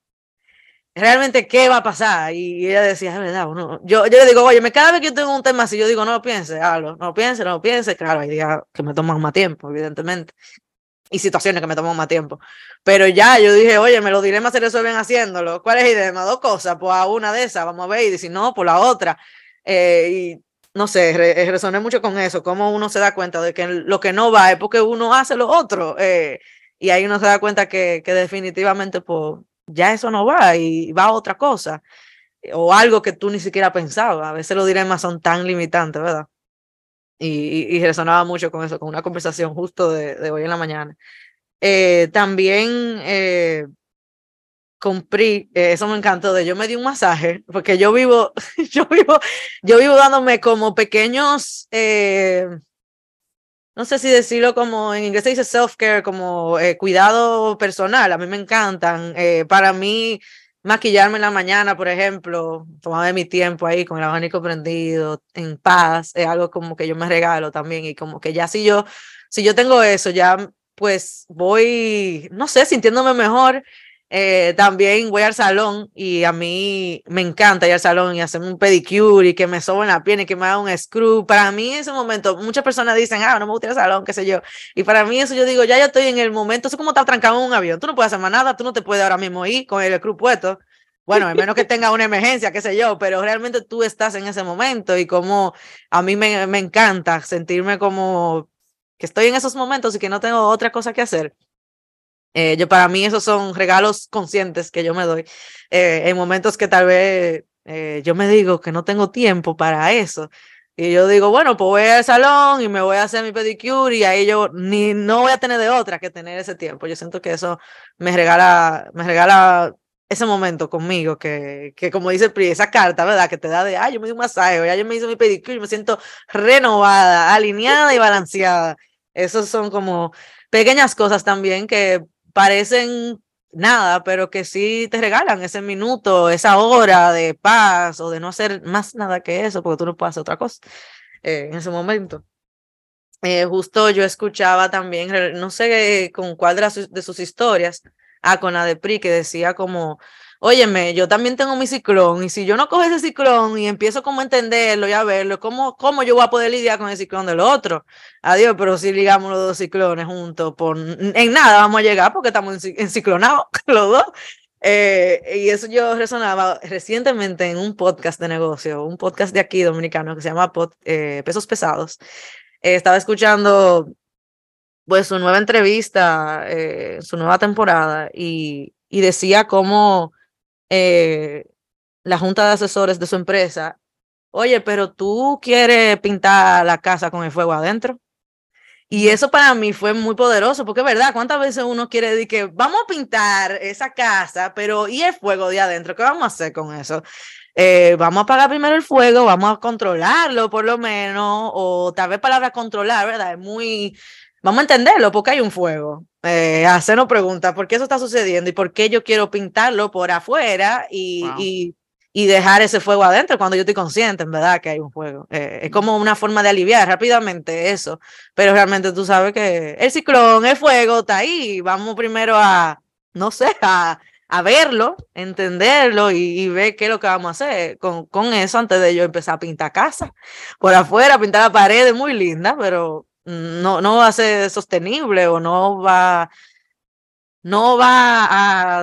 realmente, ¿qué va a pasar? Y ella decía, es verdad, uno, yo, yo le digo, oye, cada vez que yo tengo un tema así, yo digo, no lo piense, no lo piense, no lo piense, claro, hay días que me toman más tiempo, evidentemente, y situaciones que me toman más tiempo. Pero ya yo dije, oye, me los dilemas se resuelven haciéndolo. ¿Cuál es el dilema? Dos cosas, pues a una de esas, vamos a ver, y si no, por la otra. Eh, y no sé, eh, resoné mucho con eso, cómo uno se da cuenta de que lo que no va es porque uno hace lo otro. Eh, y ahí uno se da cuenta que, que definitivamente, pues, ya eso no va y va a otra cosa. O algo que tú ni siquiera pensabas. A veces los dilemas son tan limitantes, ¿verdad? Y, y, resonaba mucho con eso, con una conversación justo de, de hoy en la mañana. Eh, también eh, eh, eso me encantó, de yo me di un masaje, porque yo vivo, yo vivo, yo vivo dándome como pequeños, no sé si decirlo como en inglés se dice self-care, como cuidado personal, a mí me encantan. para mí, maquillarme en la mañana, por ejemplo, tomarme mi tiempo ahí con el abanico prendido, en paz, es algo como que yo me regalo también y como que ya si yo, si yo tengo eso, ya pues voy, no sé, sintiéndome mejor eh, también voy al salón y a mí me encanta ir al salón y hacerme un pedicure y que me soben la pierna y que me haga un screw. Para mí en ese momento, muchas personas dicen, ah, no me gusta ir al salón, qué sé yo. Y para mí eso yo digo, ya yo estoy en el momento, es como estar trancado en un avión. Tú no puedes hacer más nada, tú no te puedes ahora mismo ir con el screw puesto. Bueno, a menos que tenga una emergencia, qué sé yo, pero realmente tú estás en ese momento y como a mí me, me encanta sentirme como que estoy en esos momentos y que no tengo otra cosa que hacer. Eh, yo para mí esos son regalos conscientes que yo me doy eh, en momentos que tal vez eh, yo me digo que no tengo tiempo para eso. Y yo digo, bueno, pues voy al salón y me voy a hacer mi pedicure y ahí yo ni no voy a tener de otra que tener ese tiempo. Yo siento que eso me regala, me regala ese momento conmigo, que, que como dice PRI, esa carta, ¿verdad? Que te da de, ay, yo me di un masaje, ya yo me hice mi pedicure y me siento renovada, alineada y balanceada. Esos son como pequeñas cosas también que parecen nada, pero que sí te regalan ese minuto, esa hora de paz o de no hacer más nada que eso, porque tú no puedes hacer otra cosa eh, en ese momento. Eh, justo yo escuchaba también, no sé con cuál de, de sus historias, ah, con la de PRI, que decía como, óyeme, yo también tengo mi ciclón y si yo no cojo ese ciclón y empiezo como a entenderlo y a verlo, ¿cómo, cómo yo voy a poder lidiar con el ciclón del otro? Adiós, pero si ligamos los dos ciclones juntos, por, en nada vamos a llegar porque estamos enciclonados los dos. Eh, y eso yo resonaba recientemente en un podcast de negocio, un podcast de aquí dominicano que se llama eh, Pesos Pesados. Eh, estaba escuchando pues su nueva entrevista, su nueva temporada y, y decía cómo eh, la junta de asesores de su empresa, oye, pero tú quieres pintar la casa con el fuego adentro. Y eso para mí fue muy poderoso, porque es verdad, ¿cuántas veces uno quiere decir que vamos a pintar esa casa, pero ¿y el fuego de adentro? ¿Qué vamos a hacer con eso? Eh, vamos a apagar primero el fuego, vamos a controlarlo por lo menos, o tal vez palabra controlar, ¿verdad? Es muy, vamos a entenderlo, porque hay un fuego. Eh, hacernos preguntas, ¿por qué eso está sucediendo? ¿Y por qué yo quiero pintarlo por afuera? Y, y y dejar ese fuego adentro cuando yo estoy consciente, en verdad, que hay un fuego. Eh, es como una forma de aliviar rápidamente eso, pero realmente tú sabes que el ciclón, el fuego está ahí. Vamos primero a, no sé, a, a verlo, entenderlo y, ver qué es lo que vamos a hacer con, con eso antes de yo empezar a pintar casa. Por afuera, pintar la pared es muy linda, pero no, no va a ser sostenible o no va, no va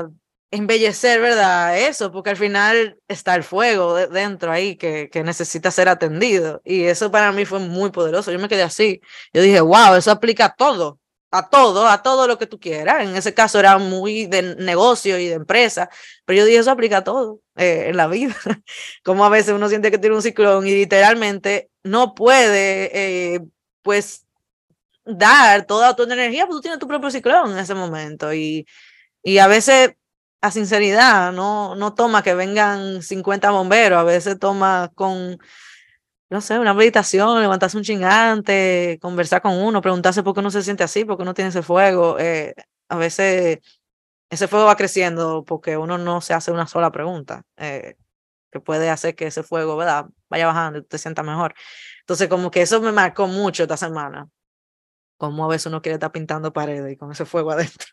a embellecer, ¿verdad? Eso, porque al final está el fuego dentro ahí que, que, necesita ser atendido. Y eso para mí fue muy poderoso. Yo me quedé así. Yo dije, wow, eso aplica a todo, a todo, a todo lo que tú quieras. En ese caso era muy de negocio y de empresa, pero yo dije, eso aplica a todo eh, en la vida. Como a veces uno siente que tiene un ciclón y literalmente no puede, eh, pues, dar toda tu energía, porque tú tienes tu propio ciclón en ese momento. Y, y a veces a sinceridad, no, no toma que vengan 50 bomberos, a veces toma con, no sé, una meditación, levantarse un chingante, conversar con uno, preguntarse por qué uno se siente así, por qué uno tiene ese fuego. Eh, a veces ese fuego va creciendo porque uno no se hace una sola pregunta, eh, que puede hacer que ese fuego, ¿verdad? Vaya bajando y te sientas mejor. Entonces, como que eso me marcó mucho esta semana, como a veces uno quiere estar pintando paredes y con ese fuego adentro.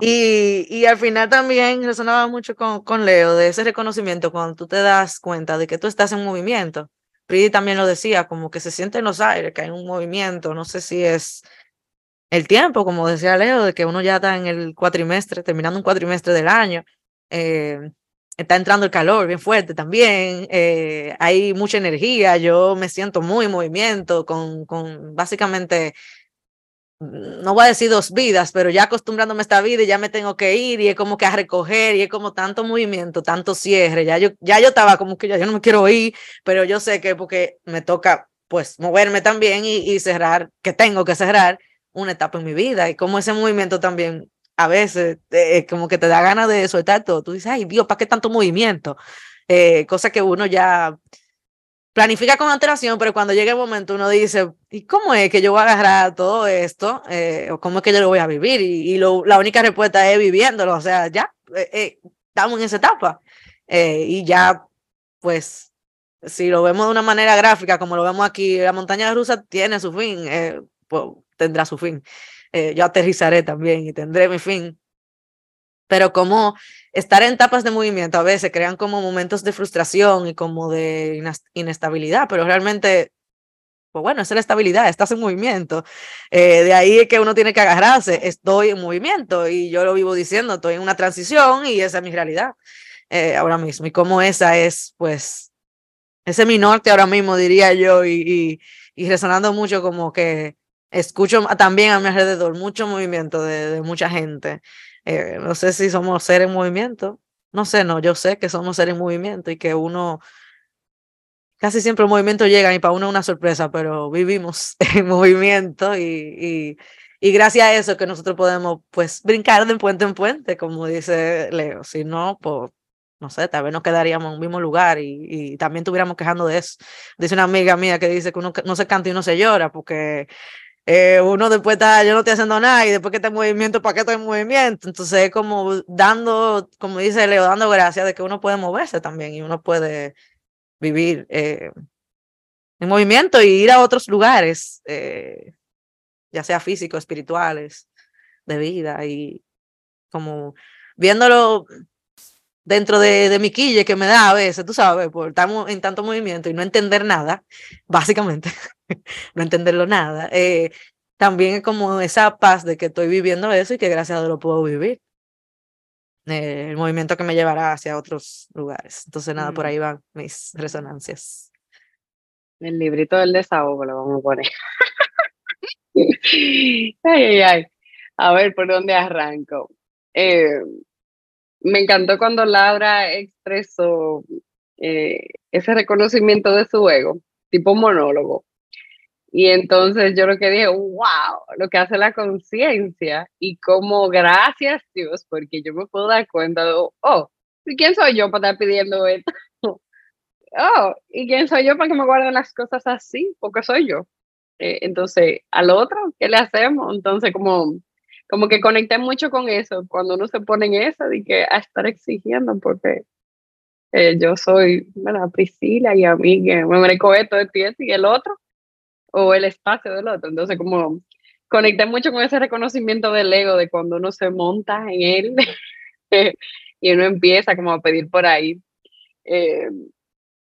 Y, y, al final también resonaba mucho con, con Leo de ese reconocimiento cuando tú te das cuenta de que tú estás en movimiento. Pridi también lo decía, como que se siente en los aires, que hay un movimiento, no sé si es el tiempo, como decía Leo, de que uno ya está en el cuatrimestre, terminando un cuatrimestre del año, eh, está entrando el calor bien fuerte también, eh, hay mucha energía, yo me siento muy en movimiento, con, con básicamente no voy a decir dos vidas, pero ya acostumbrándome a esta vida ya me tengo que ir y es como que a recoger y es como tanto movimiento, tanto cierre, ya yo, ya yo estaba como que ya yo no me quiero ir, pero yo sé que porque me toca pues moverme también y, cerrar, que tengo que cerrar una etapa en mi vida y como ese movimiento también a veces eh, como que te da ganas de soltar todo, tú dices, ay Dios, ¿para qué tanto movimiento? Eh, cosa que uno ya planifica con antelación, pero cuando llegue el momento uno dice, ¿y cómo es que yo voy a agarrar todo esto? Eh, ¿O cómo es que yo lo voy a vivir? Y, y lo, la única respuesta es viviéndolo, o sea, ya eh, eh, estamos en esa etapa. y ya, pues, si lo vemos de una manera gráfica, como lo vemos aquí, la montaña rusa tiene su fin, pues, tendrá su fin. yo aterrizaré también y tendré mi fin. Pero como estar en etapas de movimiento a veces crean como momentos de frustración y como de inestabilidad, pero realmente, pues bueno, es la estabilidad, estás en movimiento. Eh, de ahí es que uno tiene que agarrarse, estoy en movimiento y yo lo vivo diciendo, estoy en una transición y esa es mi realidad eh, ahora mismo. Y como esa es, pues, ese es mi norte ahora mismo, diría yo, y, y, y resonando mucho como que escucho también a mi alrededor mucho movimiento de, de mucha gente. Eh, no sé si somos seres en movimiento. No sé, no, yo sé que somos seres en movimiento y que uno, casi siempre el movimiento llega y para uno es una sorpresa, pero vivimos en movimiento y, y, gracias a eso que nosotros podemos pues brincar de puente en puente, como dice Leo. Si no, pues no sé, tal vez nos quedaríamos en un mismo lugar y, y, también estuviéramos quejando de eso. Dice una amiga mía que dice que uno no se canta y uno se llora porque eh, uno después está, yo no estoy haciendo nada y después que está en movimiento, ¿para qué estoy en movimiento? Entonces es como dando, como dice Leo, dando gracias de que uno puede moverse también y uno puede vivir eh, en movimiento y ir a otros lugares, eh, ya sea físicos, espirituales, de vida y como viéndolo dentro de, de mi quille que me da a veces, tú sabes, por estar en tanto movimiento y no entender nada, básicamente. no entenderlo nada. Eh, también es como esa paz de que estoy viviendo eso y que gracias a Dios lo puedo vivir. Eh, el movimiento que me llevará hacia otros lugares. Entonces, nada, por mm. ahí van mis resonancias. El librito del desahogo lo vamos a poner. ay, ay, ay. A ver, ¿por dónde arranco? Eh, me encantó cuando Laura expresó ese reconocimiento de su ego, tipo monólogo Y entonces yo lo que dije, wow, lo que hace la conciencia y como gracias Dios, porque yo me puedo dar cuenta de, oh, ¿y quién soy yo para estar pidiendo esto? oh, ¿y quién soy yo para que me guarden las cosas así? Porque soy yo. Eh, entonces, al otro, ¿qué le hacemos? Entonces, como, como que conecté mucho con eso, cuando uno se pone en eso, de que a estar exigiendo, porque eh, yo soy, la Priscila y a mí que me merezco esto de ti y el otro, o el espacio del otro. Entonces, como conecté mucho con ese reconocimiento del ego, de cuando uno se monta en él y uno empieza como a pedir por ahí. Eh,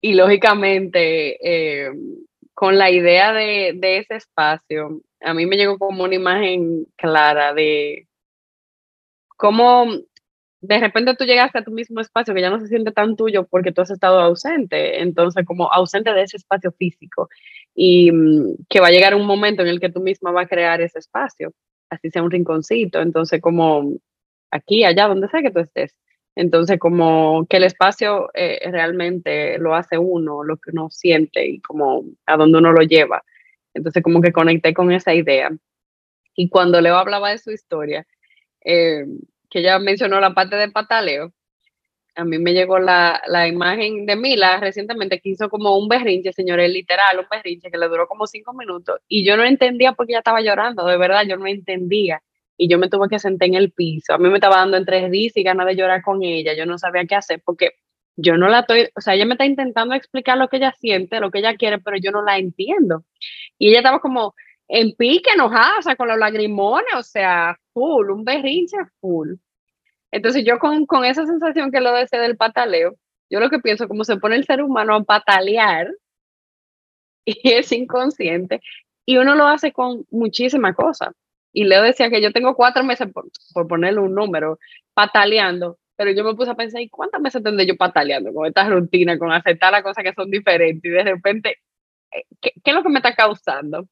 y lógicamente, eh, con la idea de, de, ese espacio, a mí me llegó como una imagen clara de cómo de repente tú llegaste a tu mismo espacio que ya no se siente tan tuyo porque tú has estado ausente, entonces como ausente de ese espacio físico y mm, que va a llegar un momento en el que tú misma vas a crear ese espacio, así sea un rinconcito, entonces como aquí, allá, donde sea que tú estés, entonces, como que el espacio eh, realmente lo hace uno, lo que uno siente y como a dónde uno lo lleva. Entonces, como que conecté con esa idea. Y cuando Leo hablaba de su historia, eh, que ella mencionó la parte de pataleo, a mí me llegó la, la, imagen de Mila recientemente que hizo como un berrinche, señores, literal, un berrinche que le duró como cinco minutos y yo no entendía por qué ella estaba llorando, de verdad, yo no entendía y yo me tuve que sentar en el piso. A mí me estaba dando entre risas y ganas de llorar con ella. Yo no sabía qué hacer porque yo no la estoy, o sea, ella me está intentando explicar lo que ella siente, lo que ella quiere, pero yo no la entiendo. Y ella estaba como en pique, enojada, o sea, con los lagrimones, o sea, full, un berrinche full. Entonces yo con, con esa sensación que lo decía del pataleo, yo lo que pienso, como se pone el ser humano a patalear y es inconsciente, y uno lo hace con muchísimas cosas. Y Leo decía que yo tengo cuatro meses, por, ponerle un número, pataleando, pero yo me puse a pensar, ¿y cuántas meses tendré yo pataleando con esta rutina, con aceptar las cosas que son diferentes? Y de repente, eh, ¿qué, qué es lo que me está causando?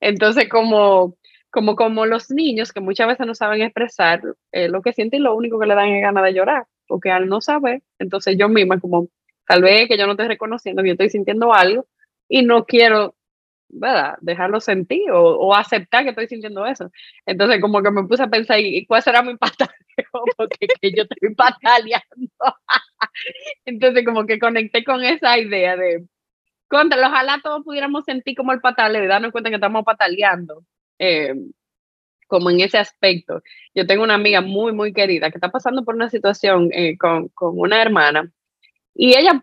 Entonces, como, como, como los niños que muchas veces no saben expresar eh, lo que sienten, lo único que le dan es ganas de llorar, porque al no saber, entonces yo misma, como tal vez que yo no estoy reconociendo que yo estoy sintiendo algo y no quiero ¿verdad? Dejarlo sentir o, o, aceptar que estoy sintiendo eso. Entonces, como que me puse a pensar, ¿y cuál será mi pataleo? Porque que yo estoy pataleando. Entonces, como que conecté con esa idea de, contra, ojalá todos pudiéramos sentir como el pataleo y darnos cuenta que estamos pataleando. Eh, como en ese aspecto. Yo tengo una amiga muy, muy querida que está pasando por una situación eh, con, con una hermana y ella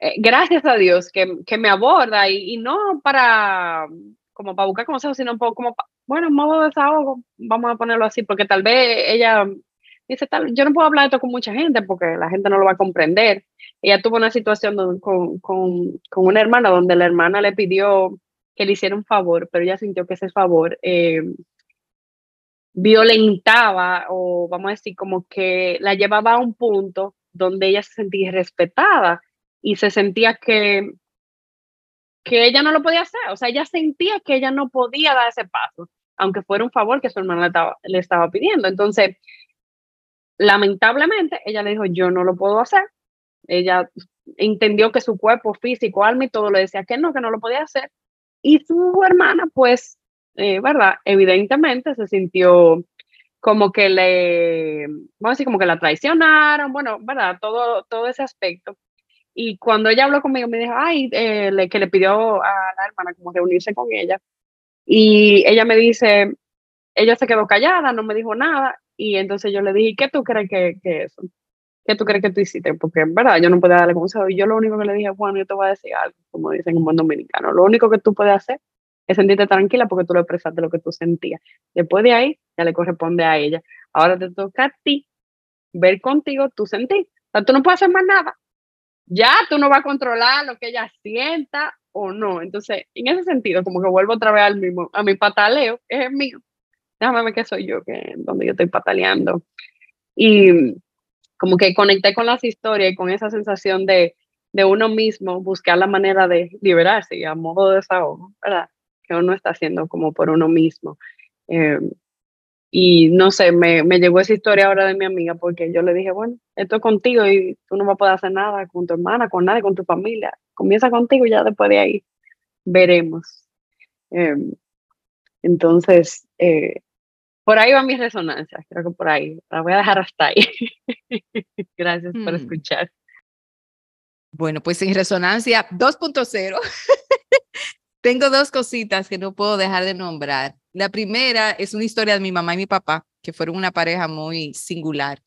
eh, gracias a Dios que, que me aborda y, y, no para como para buscar consejos, sino como, bueno, modo de desahogo, vamos a ponerlo así, porque tal vez ella dice, tal, yo no puedo hablar de esto con mucha gente porque la gente no lo va a comprender. Ella tuvo una situación con, con, con, una hermana donde la hermana le pidió que le hiciera un favor, pero ella sintió que ese favor eh, violentaba o vamos a decir como que la llevaba a un punto donde ella se sentía respetada y se sentía que, que ella no lo podía hacer, o sea, ella sentía que ella no podía dar ese paso, aunque fuera un favor que su hermana le estaba, le estaba pidiendo. Entonces, lamentablemente, ella le dijo, yo no lo puedo hacer. Ella entendió que su cuerpo físico, alma y todo le decía que no, que no lo podía hacer. Y su hermana, pues, eh, ¿verdad? Evidentemente se sintió como que le, vamos a decir, como que la traicionaron, bueno, ¿verdad? Todo, todo ese aspecto. Y cuando ella habló conmigo, me dijo, ay, eh, que le pidió a la hermana como reunirse con ella. Y ella me dice, ella se quedó callada, no me dijo nada. Y entonces yo le dije, ¿qué tú crees que, que eso? ¿Qué tú crees que tú hiciste? Porque en verdad yo no podía darle consejo. Y yo lo único que le dije, bueno, yo te voy a decir algo, como dicen en buen dominicano. Lo único que tú puedes hacer es sentirte tranquila porque tú le expresaste lo que tú sentías. Después de ahí, ya le corresponde a ella. Ahora te toca a ti ver contigo, tú sentir. O sea, tú no puedes hacer más nada ya tú no vas a controlar lo que ella sienta o no. Entonces, en ese sentido, como que vuelvo otra vez al mismo, a mi pataleo, es el mío. Déjame ver qué soy yo, que donde yo estoy pataleando. Y como que conecté con las historias y con esa sensación de, de uno mismo, buscar la manera de liberarse y a modo de desahogo, ¿verdad? Que uno está haciendo como por uno mismo. Eh, y no sé, me, me, llegó esa historia ahora de mi amiga porque yo le dije, bueno, esto es contigo y tú no vas a poder hacer nada con tu hermana, con nadie, con tu familia. Comienza contigo y ya después de ahí veremos. Em, entonces, eh, por ahí van mis resonancias, creo que por ahí. La voy a dejar hasta ahí. Gracias por Mm. escuchar. Bueno, pues en resonancia 2.0 tengo dos cositas que no puedo dejar de nombrar. La primera es una historia de mi mamá y mi papá, que fueron una pareja muy singular.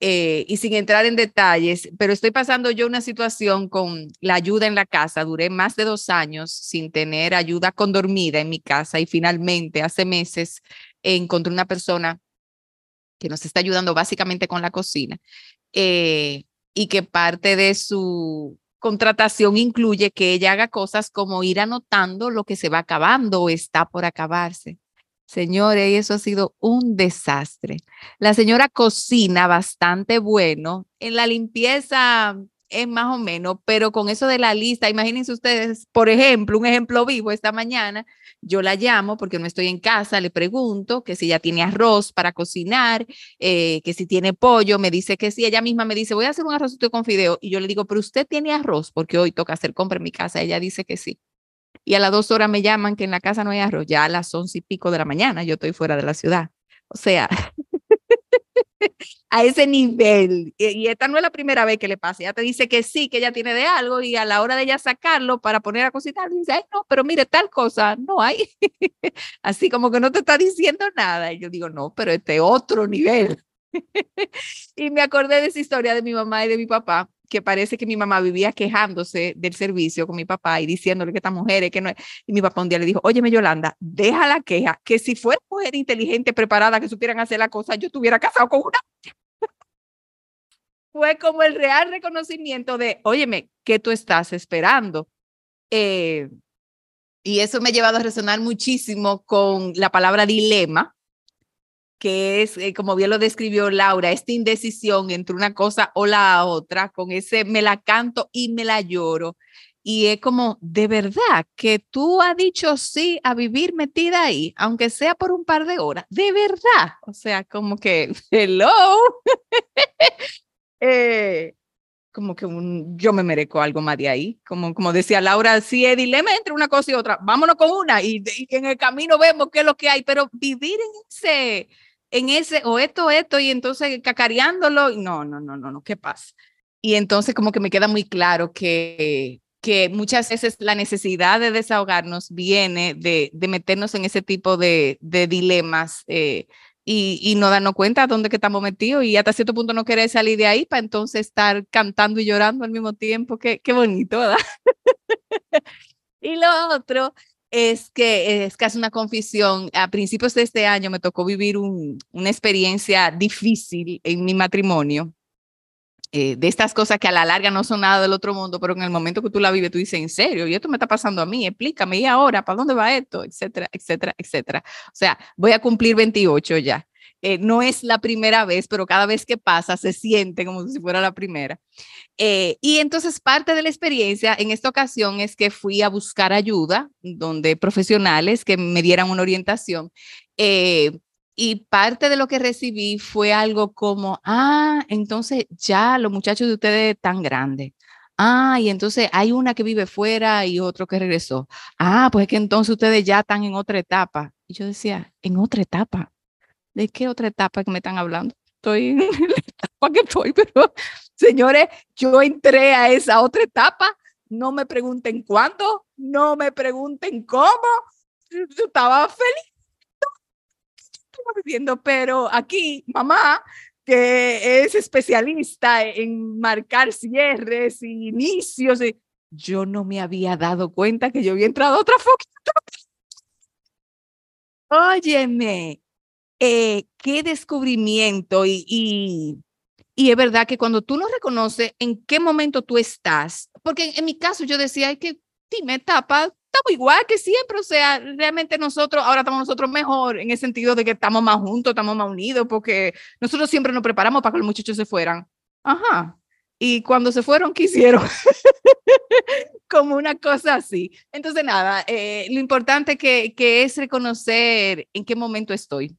Eh, y sin entrar en detalles, pero estoy pasando yo una situación con la ayuda en la casa. Duré más de dos años sin tener ayuda con dormida en mi casa y finalmente hace meses encontré una persona que nos está ayudando básicamente con la cocina eh, y que parte de su contratación incluye que ella haga cosas como ir anotando lo que se va acabando o está por acabarse. Señores, eso ha sido un desastre. La señora cocina bastante bueno. En la limpieza es más o menos, pero con eso de la lista, imagínense ustedes, por ejemplo, un ejemplo vivo esta mañana, yo la llamo porque no estoy en casa, le pregunto que si ya tiene arroz para cocinar, eh, que si tiene pollo, me dice que sí, ella misma me dice, voy a hacer un arrocito con fideo, y yo le digo, pero usted tiene arroz, porque hoy toca hacer compra en mi casa, ella dice que sí. Y a las dos horas me llaman que en la casa no hay arroz, ya a las once y pico de la mañana, yo estoy fuera de la ciudad. O sea, a ese nivel. Y, esta no es la primera vez que le pasa. Ella te dice que sí, que ella tiene de algo y a la hora de ella sacarlo para poner a cocinar, dice, ay, no, pero mire, tal cosa no hay. Así como que no te está diciendo nada. Y yo digo, no, pero este otro nivel. y me acordé de esa historia de mi mamá y de mi papá, que parece que mi mamá vivía quejándose del servicio con mi papá y diciéndole que esta mujer es que no es. Y mi papá un día le dijo, óyeme Yolanda, deja la queja, que si fuera mujer inteligente, preparada, que supieran hacer la cosa, yo estuviera casado con una. Fue como el real reconocimiento de, óyeme, ¿qué tú estás esperando? Eh, y eso me ha llevado a resonar muchísimo con la palabra dilema, que es, eh, como bien lo describió Laura, esta indecisión entre una cosa o la otra, con ese me la canto y me la lloro. Y es como, de verdad, que tú has dicho sí a vivir metida ahí, aunque sea por un par de horas, de verdad. O sea, como que, hello. eh, como que un, yo me merezco algo más de ahí. Como, como decía Laura, si es dilema entre una cosa y otra, vámonos con una y, y en el camino vemos qué es lo que hay, pero vivir en ese, en ese, o esto, esto, y entonces cacareándolo, no, no, no, no, no, ¿qué pasa? Y entonces como que me queda muy claro que, que muchas veces la necesidad de desahogarnos viene de, de meternos en ese tipo de, de dilemas eh, y, y, no darnos cuenta de dónde que estamos metidos y hasta cierto punto no querer salir de ahí para entonces estar cantando y llorando al mismo tiempo. Qué, qué bonito, ¿verdad? y lo otro es que es casi una confesión. A principios de este año me tocó vivir un, una experiencia difícil en mi matrimonio. Eh, de estas cosas que a la larga no son nada del otro mundo, pero en el momento que tú la vives, tú dices, ¿en serio? ¿Y esto me está pasando a mí? Explícame, ¿y ahora? ¿Para dónde va esto? Etcétera, etcétera, etcétera. O sea, voy a cumplir 28 ya. Eh, no es la primera vez, pero cada vez que pasa se siente como si fuera la primera. Eh, y entonces parte de la experiencia en esta ocasión es que fui a buscar ayuda donde profesionales que me dieran una orientación. Y parte de lo que recibí fue algo como, ah, entonces ya los muchachos de ustedes están grandes. Ah, y entonces hay una que vive fuera y otro que regresó. Ah, pues es que entonces ustedes ya están en otra etapa. Y yo decía, ¿en otra etapa? ¿De qué otra etapa que me están hablando? Estoy en la etapa que estoy, pero señores, yo entré a esa otra etapa. No me pregunten cuándo, no me pregunten cómo. Yo estaba feliz. Estaba viviendo, pero aquí, mamá, que es especialista en marcar cierres y inicios, y yo no me había dado cuenta que yo había entrado a otra foquita. Óyeme, eh, qué descubrimiento y, y, y, es verdad que cuando tú no reconoces en qué momento tú estás, porque en, en mi caso yo decía, hay que dime etapa, estamos igual que siempre, o sea, realmente nosotros, ahora estamos nosotros mejor en el sentido de que estamos más juntos, estamos más unidos, porque nosotros siempre nos preparamos para que los muchachos se fueran. Ajá. Y cuando se fueron, ¿qué hicieron? Como una cosa así. Entonces, nada, eh, lo importante que, que es reconocer en qué momento estoy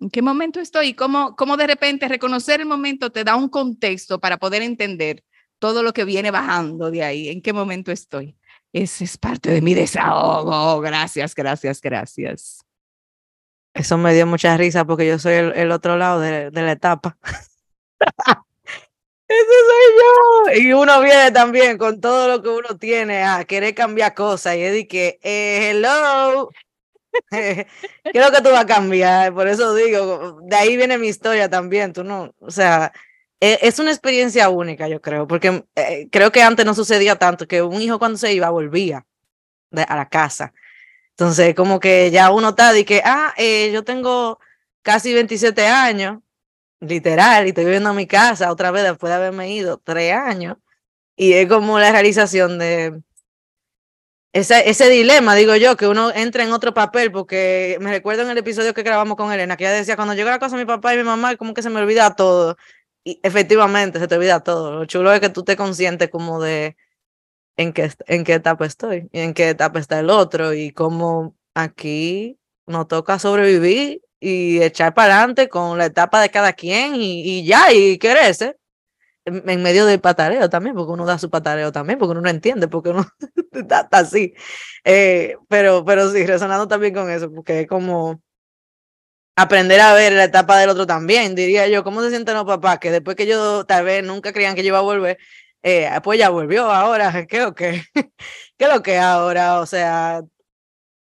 ¿En qué momento estoy? Y cómo, cómo de repente reconocer el momento te da un contexto para poder entender todo lo que viene bajando de ahí, en qué momento estoy. Ese es parte de mi desahogo. Gracias, gracias, gracias. Eso me dio mucha risa porque yo soy el, otro lado de, la etapa. Ese soy yo. Y uno viene también con todo lo que uno tiene a querer cambiar cosas. Y es de que, eh, hello, ¿qué es lo que tú vas a cambiar? Por eso digo, de ahí viene mi historia también. Tú no, o sea, es una experiencia única, yo creo, porque eh, creo que antes no sucedía tanto, que un hijo cuando se iba volvía a la casa. Entonces, como que ya uno está de que, ah, eh, yo tengo casi 27 años, literal, y estoy viviendo en mi casa otra vez después de haberme ido tres años. Y es como la realización de ese, ese dilema, digo yo, que uno entra en otro papel, porque me recuerdo en el episodio que grabamos con Elena, que ella decía, cuando llego a la casa mi papá y mi mamá, como que se me olvida todo. Efectivamente, se te olvida todo. Lo chulo es que tú te consientes como de en qué, en qué etapa estoy y en qué etapa está el otro y cómo aquí nos toca sobrevivir y echar para adelante con la etapa de cada quien y, ya, y en, en, medio del patareo también, porque uno da su patareo también, porque uno no entiende, porque uno está, así. Eh, pero, pero sí, resonando también con eso, porque es como aprender a ver la etapa del otro también, diría yo, ¿cómo se sienten los papás? Que después que yo tal vez nunca creían que yo iba a volver, eh, pues ya volvió ahora, ¿qué que? ¿Qué es lo que ahora? O sea,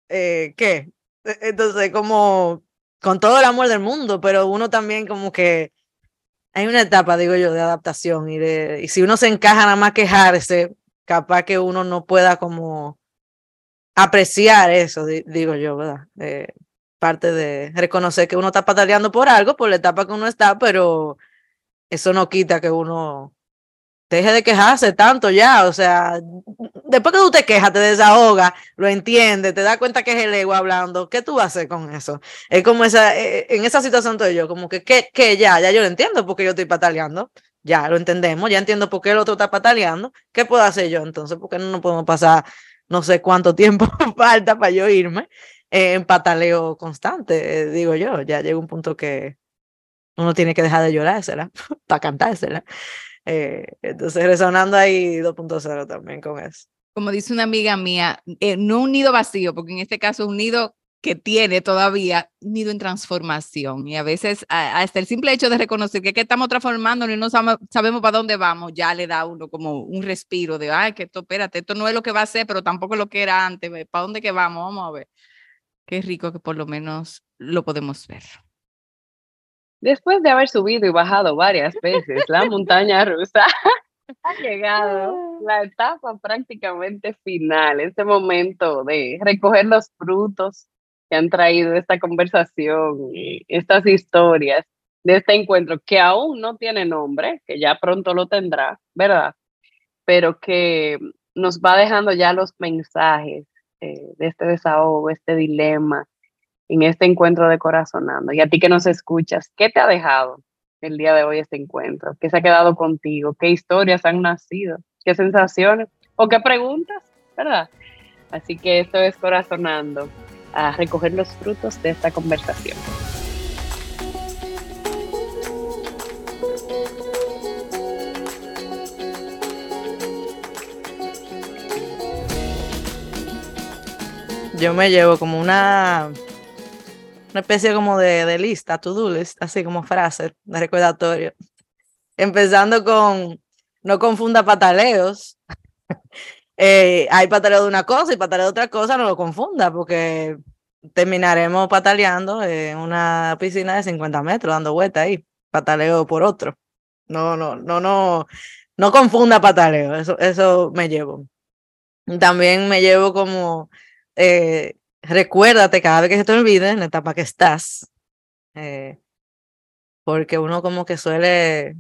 eh, ¿qué? E, entonces, como con todo el amor del mundo, pero uno también como que hay una etapa, digo yo, de adaptación y si uno se encaja nada más quejarse, capaz que uno no pueda como apreciar eso, digo yo, ¿verdad? Eh, parte de reconocer que uno está pataleando por algo, por la etapa que uno está, pero eso no quita que uno deje de quejarse tanto ya, o sea, después que tú te quejas, te desahogas, lo entiendes, te das cuenta que es el ego hablando, ¿qué tú vas a hacer con eso? Es como esa, eh, en esa situación estoy yo, como que, que, que ya, ya yo lo entiendo porque yo estoy pataleando, ya lo entendemos, ya entiendo por qué el otro está pataleando, ¿qué puedo hacer yo entonces? Porque no podemos pasar no sé cuánto tiempo falta para yo irme eh, en pataleo constante, eh, digo yo, ya llega un punto que uno tiene que dejar de llorársela para cantársela. Eh, entonces, resonando ahí 2.0 también con eso. Como dice una amiga mía, eh, no un nido vacío, porque en este caso es un nido que tiene todavía nido en transformación. Y a veces, hasta el simple hecho de reconocer que, que estamos transformando y no sabemos para dónde vamos, ya le da a uno como un respiro de, ay, que esto, espérate, esto no es lo que va a ser, pero tampoco es lo que era antes, ¿para dónde que vamos? Vamos a ver. Qué rico que por lo menos lo podemos ver. Después de haber subido y bajado varias veces la montaña rusa, ha llegado la etapa prácticamente final, este momento de recoger los frutos que han traído esta conversación y estas historias de este encuentro que aún no tiene nombre, que ya pronto lo tendrá, ¿verdad? Pero que nos va dejando ya los mensajes eh, de este desahogo, este dilema, en este encuentro de Corazonando. Y a ti que nos escuchas, ¿qué te ha dejado el día de hoy este encuentro? ¿Qué se ha quedado contigo? ¿Qué historias han nacido? ¿Qué sensaciones? ¿O qué preguntas? ¿Verdad? Así que esto es Corazonando, a recoger los frutos de esta conversación. Yo me llevo como una una especie como de, de lista, to-do list, así como frase de recordatorio. Empezando con, no confunda pataleos. eh, hay pataleo de una cosa y pataleo de otra cosa, no lo confunda, porque terminaremos pataleando en una piscina de 50 metros, dando vueltas ahí, pataleo por otro. No, no, no, no, no confunda pataleo, eso, eso me llevo. También me llevo como eh, recuérdate cada vez que se te olvide en la etapa que estás, eh, porque uno como que suele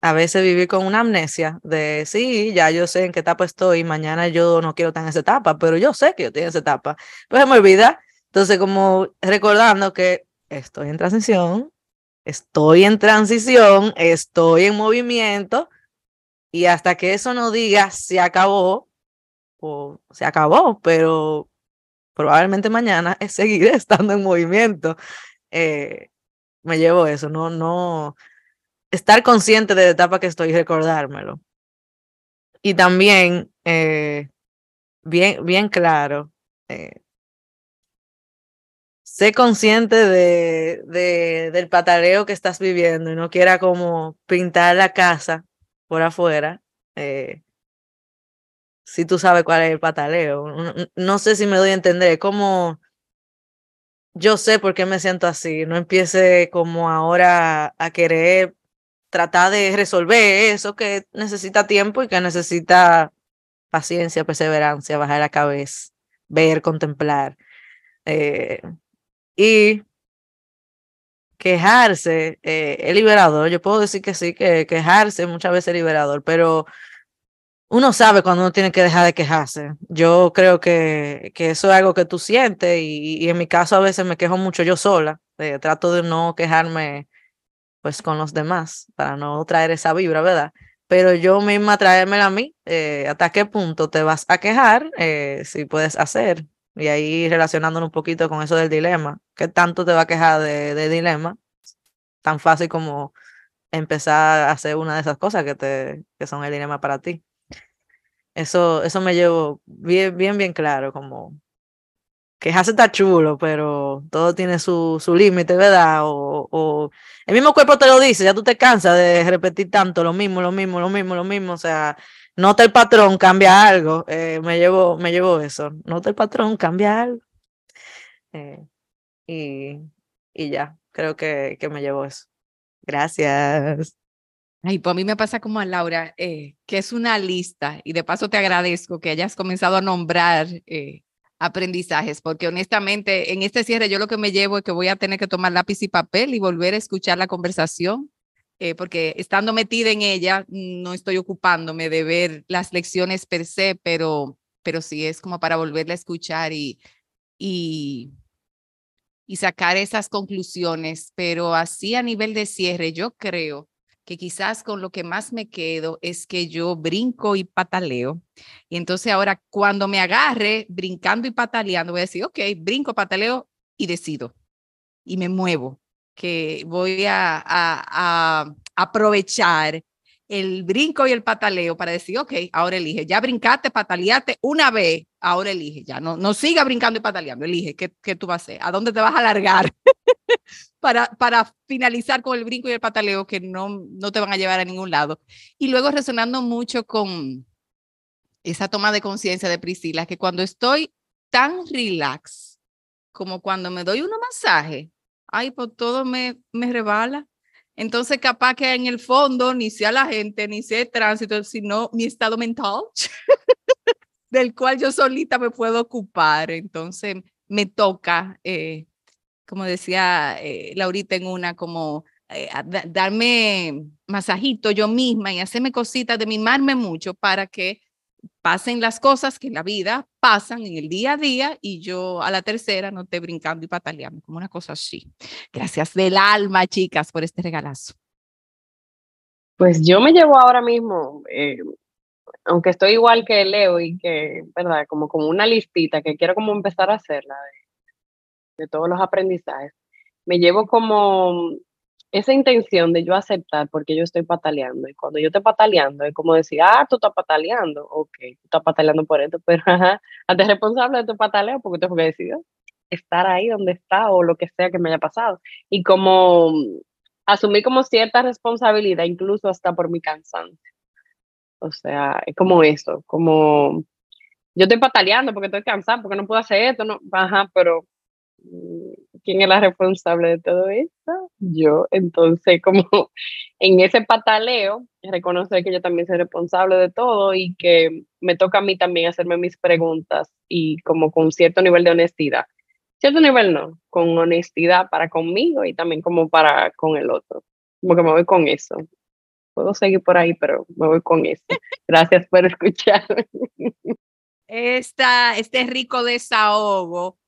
a veces vivir con una amnesia de, sí, ya yo sé en qué etapa estoy, mañana yo no quiero estar en esa etapa, pero yo sé que yo estoy en esa etapa. Pues se me olvida. Entonces, como recordando que estoy en transición, estoy en transición, estoy en movimiento, y hasta que eso no diga se acabó, o se acabó, pero probablemente mañana es seguir estando en movimiento. Eh, me llevo eso, no, no, estar consciente de la etapa que estoy y recordármelo. Y también eh, bien, bien claro. Eh, sé consciente de, de, del pataleo que estás viviendo y no quiera como pintar la casa por afuera. Eh, si tú sabes cuál es el pataleo. No, sé si me doy a entender. Como yo sé por qué me siento así. No empiece como ahora a querer tratar de resolver eso que necesita tiempo y que necesita paciencia, perseverancia, bajar la cabeza, ver, contemplar. Eh, y quejarse eh, es liberador. Yo puedo decir que sí, que quejarse muchas veces es liberador, pero uno sabe cuando uno tiene que dejar de quejarse. Yo creo que, que eso es algo que tú sientes y, en mi caso a veces me quejo mucho yo sola. Eh, trato de no quejarme pues con los demás para no traer esa vibra, ¿verdad? Pero yo misma traérmela a mí, eh, hasta qué punto te vas a quejar, eh, si puedes hacer. Y ahí relacionándolo un poquito con eso del dilema. ¿Qué tanto te va a quejar de, de dilema? Tan fácil como empezar a hacer una de esas cosas que, te, que son el dilema para ti. Eso, eso me llevo bien, bien, bien claro, como quejarse está chulo, pero todo tiene su, su límite, ¿verdad? O, o, el mismo cuerpo te lo dice, ya tú te cansas de repetir tanto lo mismo, lo mismo, lo mismo, lo mismo, o sea, nota el patrón, cambia algo, eh, me, llevo, me llevo eso, nota el patrón, cambia algo. Eh, y, y ya, creo que, que me llevo eso. Gracias. Ay, pues a mí me pasa como a Laura, eh, que es una lista, y de paso te agradezco que hayas comenzado a nombrar eh, aprendizajes, porque honestamente en este cierre yo lo que me llevo es que voy a tener que tomar lápiz y papel y volver a escuchar la conversación, eh, porque estando metida en ella, no estoy ocupándome de ver las lecciones per se, pero, pero sí es como para volverla a escuchar y, y, y sacar esas conclusiones, pero así a nivel de cierre, yo creo que quizás con lo que más me quedo es que yo brinco y pataleo. Y entonces ahora cuando me agarre brincando y pataleando, voy a decir, ok, brinco, pataleo y decido. Y me muevo, que voy a, aprovechar el brinco y el pataleo para decir, ok, ahora elige, ya brincaste, pataleaste una vez, ahora elige, ya no, no siga brincando y pataleando, elige qué, qué tú vas a hacer, a dónde te vas a alargar. Para, para finalizar con el brinco y el pataleo que no, no te van a llevar a ningún lado. Y luego resonando mucho con esa toma de conciencia de Priscila, que cuando estoy tan relax como cuando me doy un masaje, ay, pues todo me, me rebala. Entonces, capaz que en el fondo ni sea la gente, ni sea el tránsito, sino mi estado mental, del cual yo solita me puedo ocupar. Entonces, me toca eh, como decía eh, Laurita en una, como eh, darme masajito yo misma y hacerme cositas, de mimarme mucho para que pasen las cosas que en la vida pasan en el día a día y yo a la tercera no esté brincando y pataleando, como una cosa así. Gracias del alma, chicas, por este regalazo. Pues yo me llevo ahora mismo, eh, aunque estoy igual que Leo y que, ¿verdad? Como, como una listita que quiero como empezar a hacerla de todos los aprendizajes, me llevo como esa intención de yo aceptar porque yo estoy pataleando. Y cuando yo estoy pataleando, es como decir, ah, tú estás pataleando. Ok, tú estás pataleando por esto, pero ajá, antes responsable de tu pataleo porque tú has decidido estar ahí donde está o lo que sea que me haya pasado. Y como asumir como cierta responsabilidad, incluso hasta por mi cansancio. O sea, es como eso, como yo estoy pataleando porque estoy cansada, porque no puedo hacer esto, ajá, pero ¿quién es la responsable de todo esto? Yo. Entonces, como en ese pataleo, reconocer que yo también soy responsable de todo y que me toca a mí también hacerme mis preguntas y como con cierto nivel de honestidad. Cierto nivel no, con honestidad para conmigo y también como para con el otro. Como que me voy con eso. Puedo seguir por ahí, pero me voy con eso. Gracias por escuchar. Esta, este rico desahogo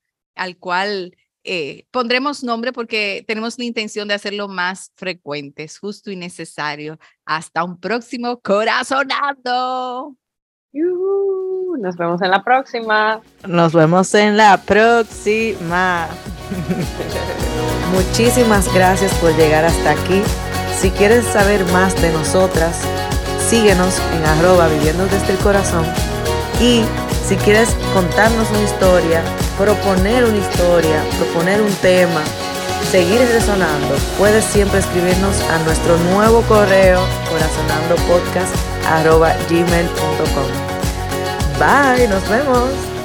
al cual eh, pondremos nombre porque tenemos la intención de hacerlo más frecuente, es justo y necesario. Hasta un próximo corazonado. nos vemos en la próxima. Nos vemos en la próxima. Muchísimas gracias por llegar hasta aquí. Si quieres saber más de nosotras, síguenos en arroba viviendo desde el corazón Y si quieres contarnos una historia, proponer una historia, proponer un tema, seguir resonando, puedes siempre escribirnos a nuestro nuevo correo corazonandopodcast.gmail.com Bye, nos vemos.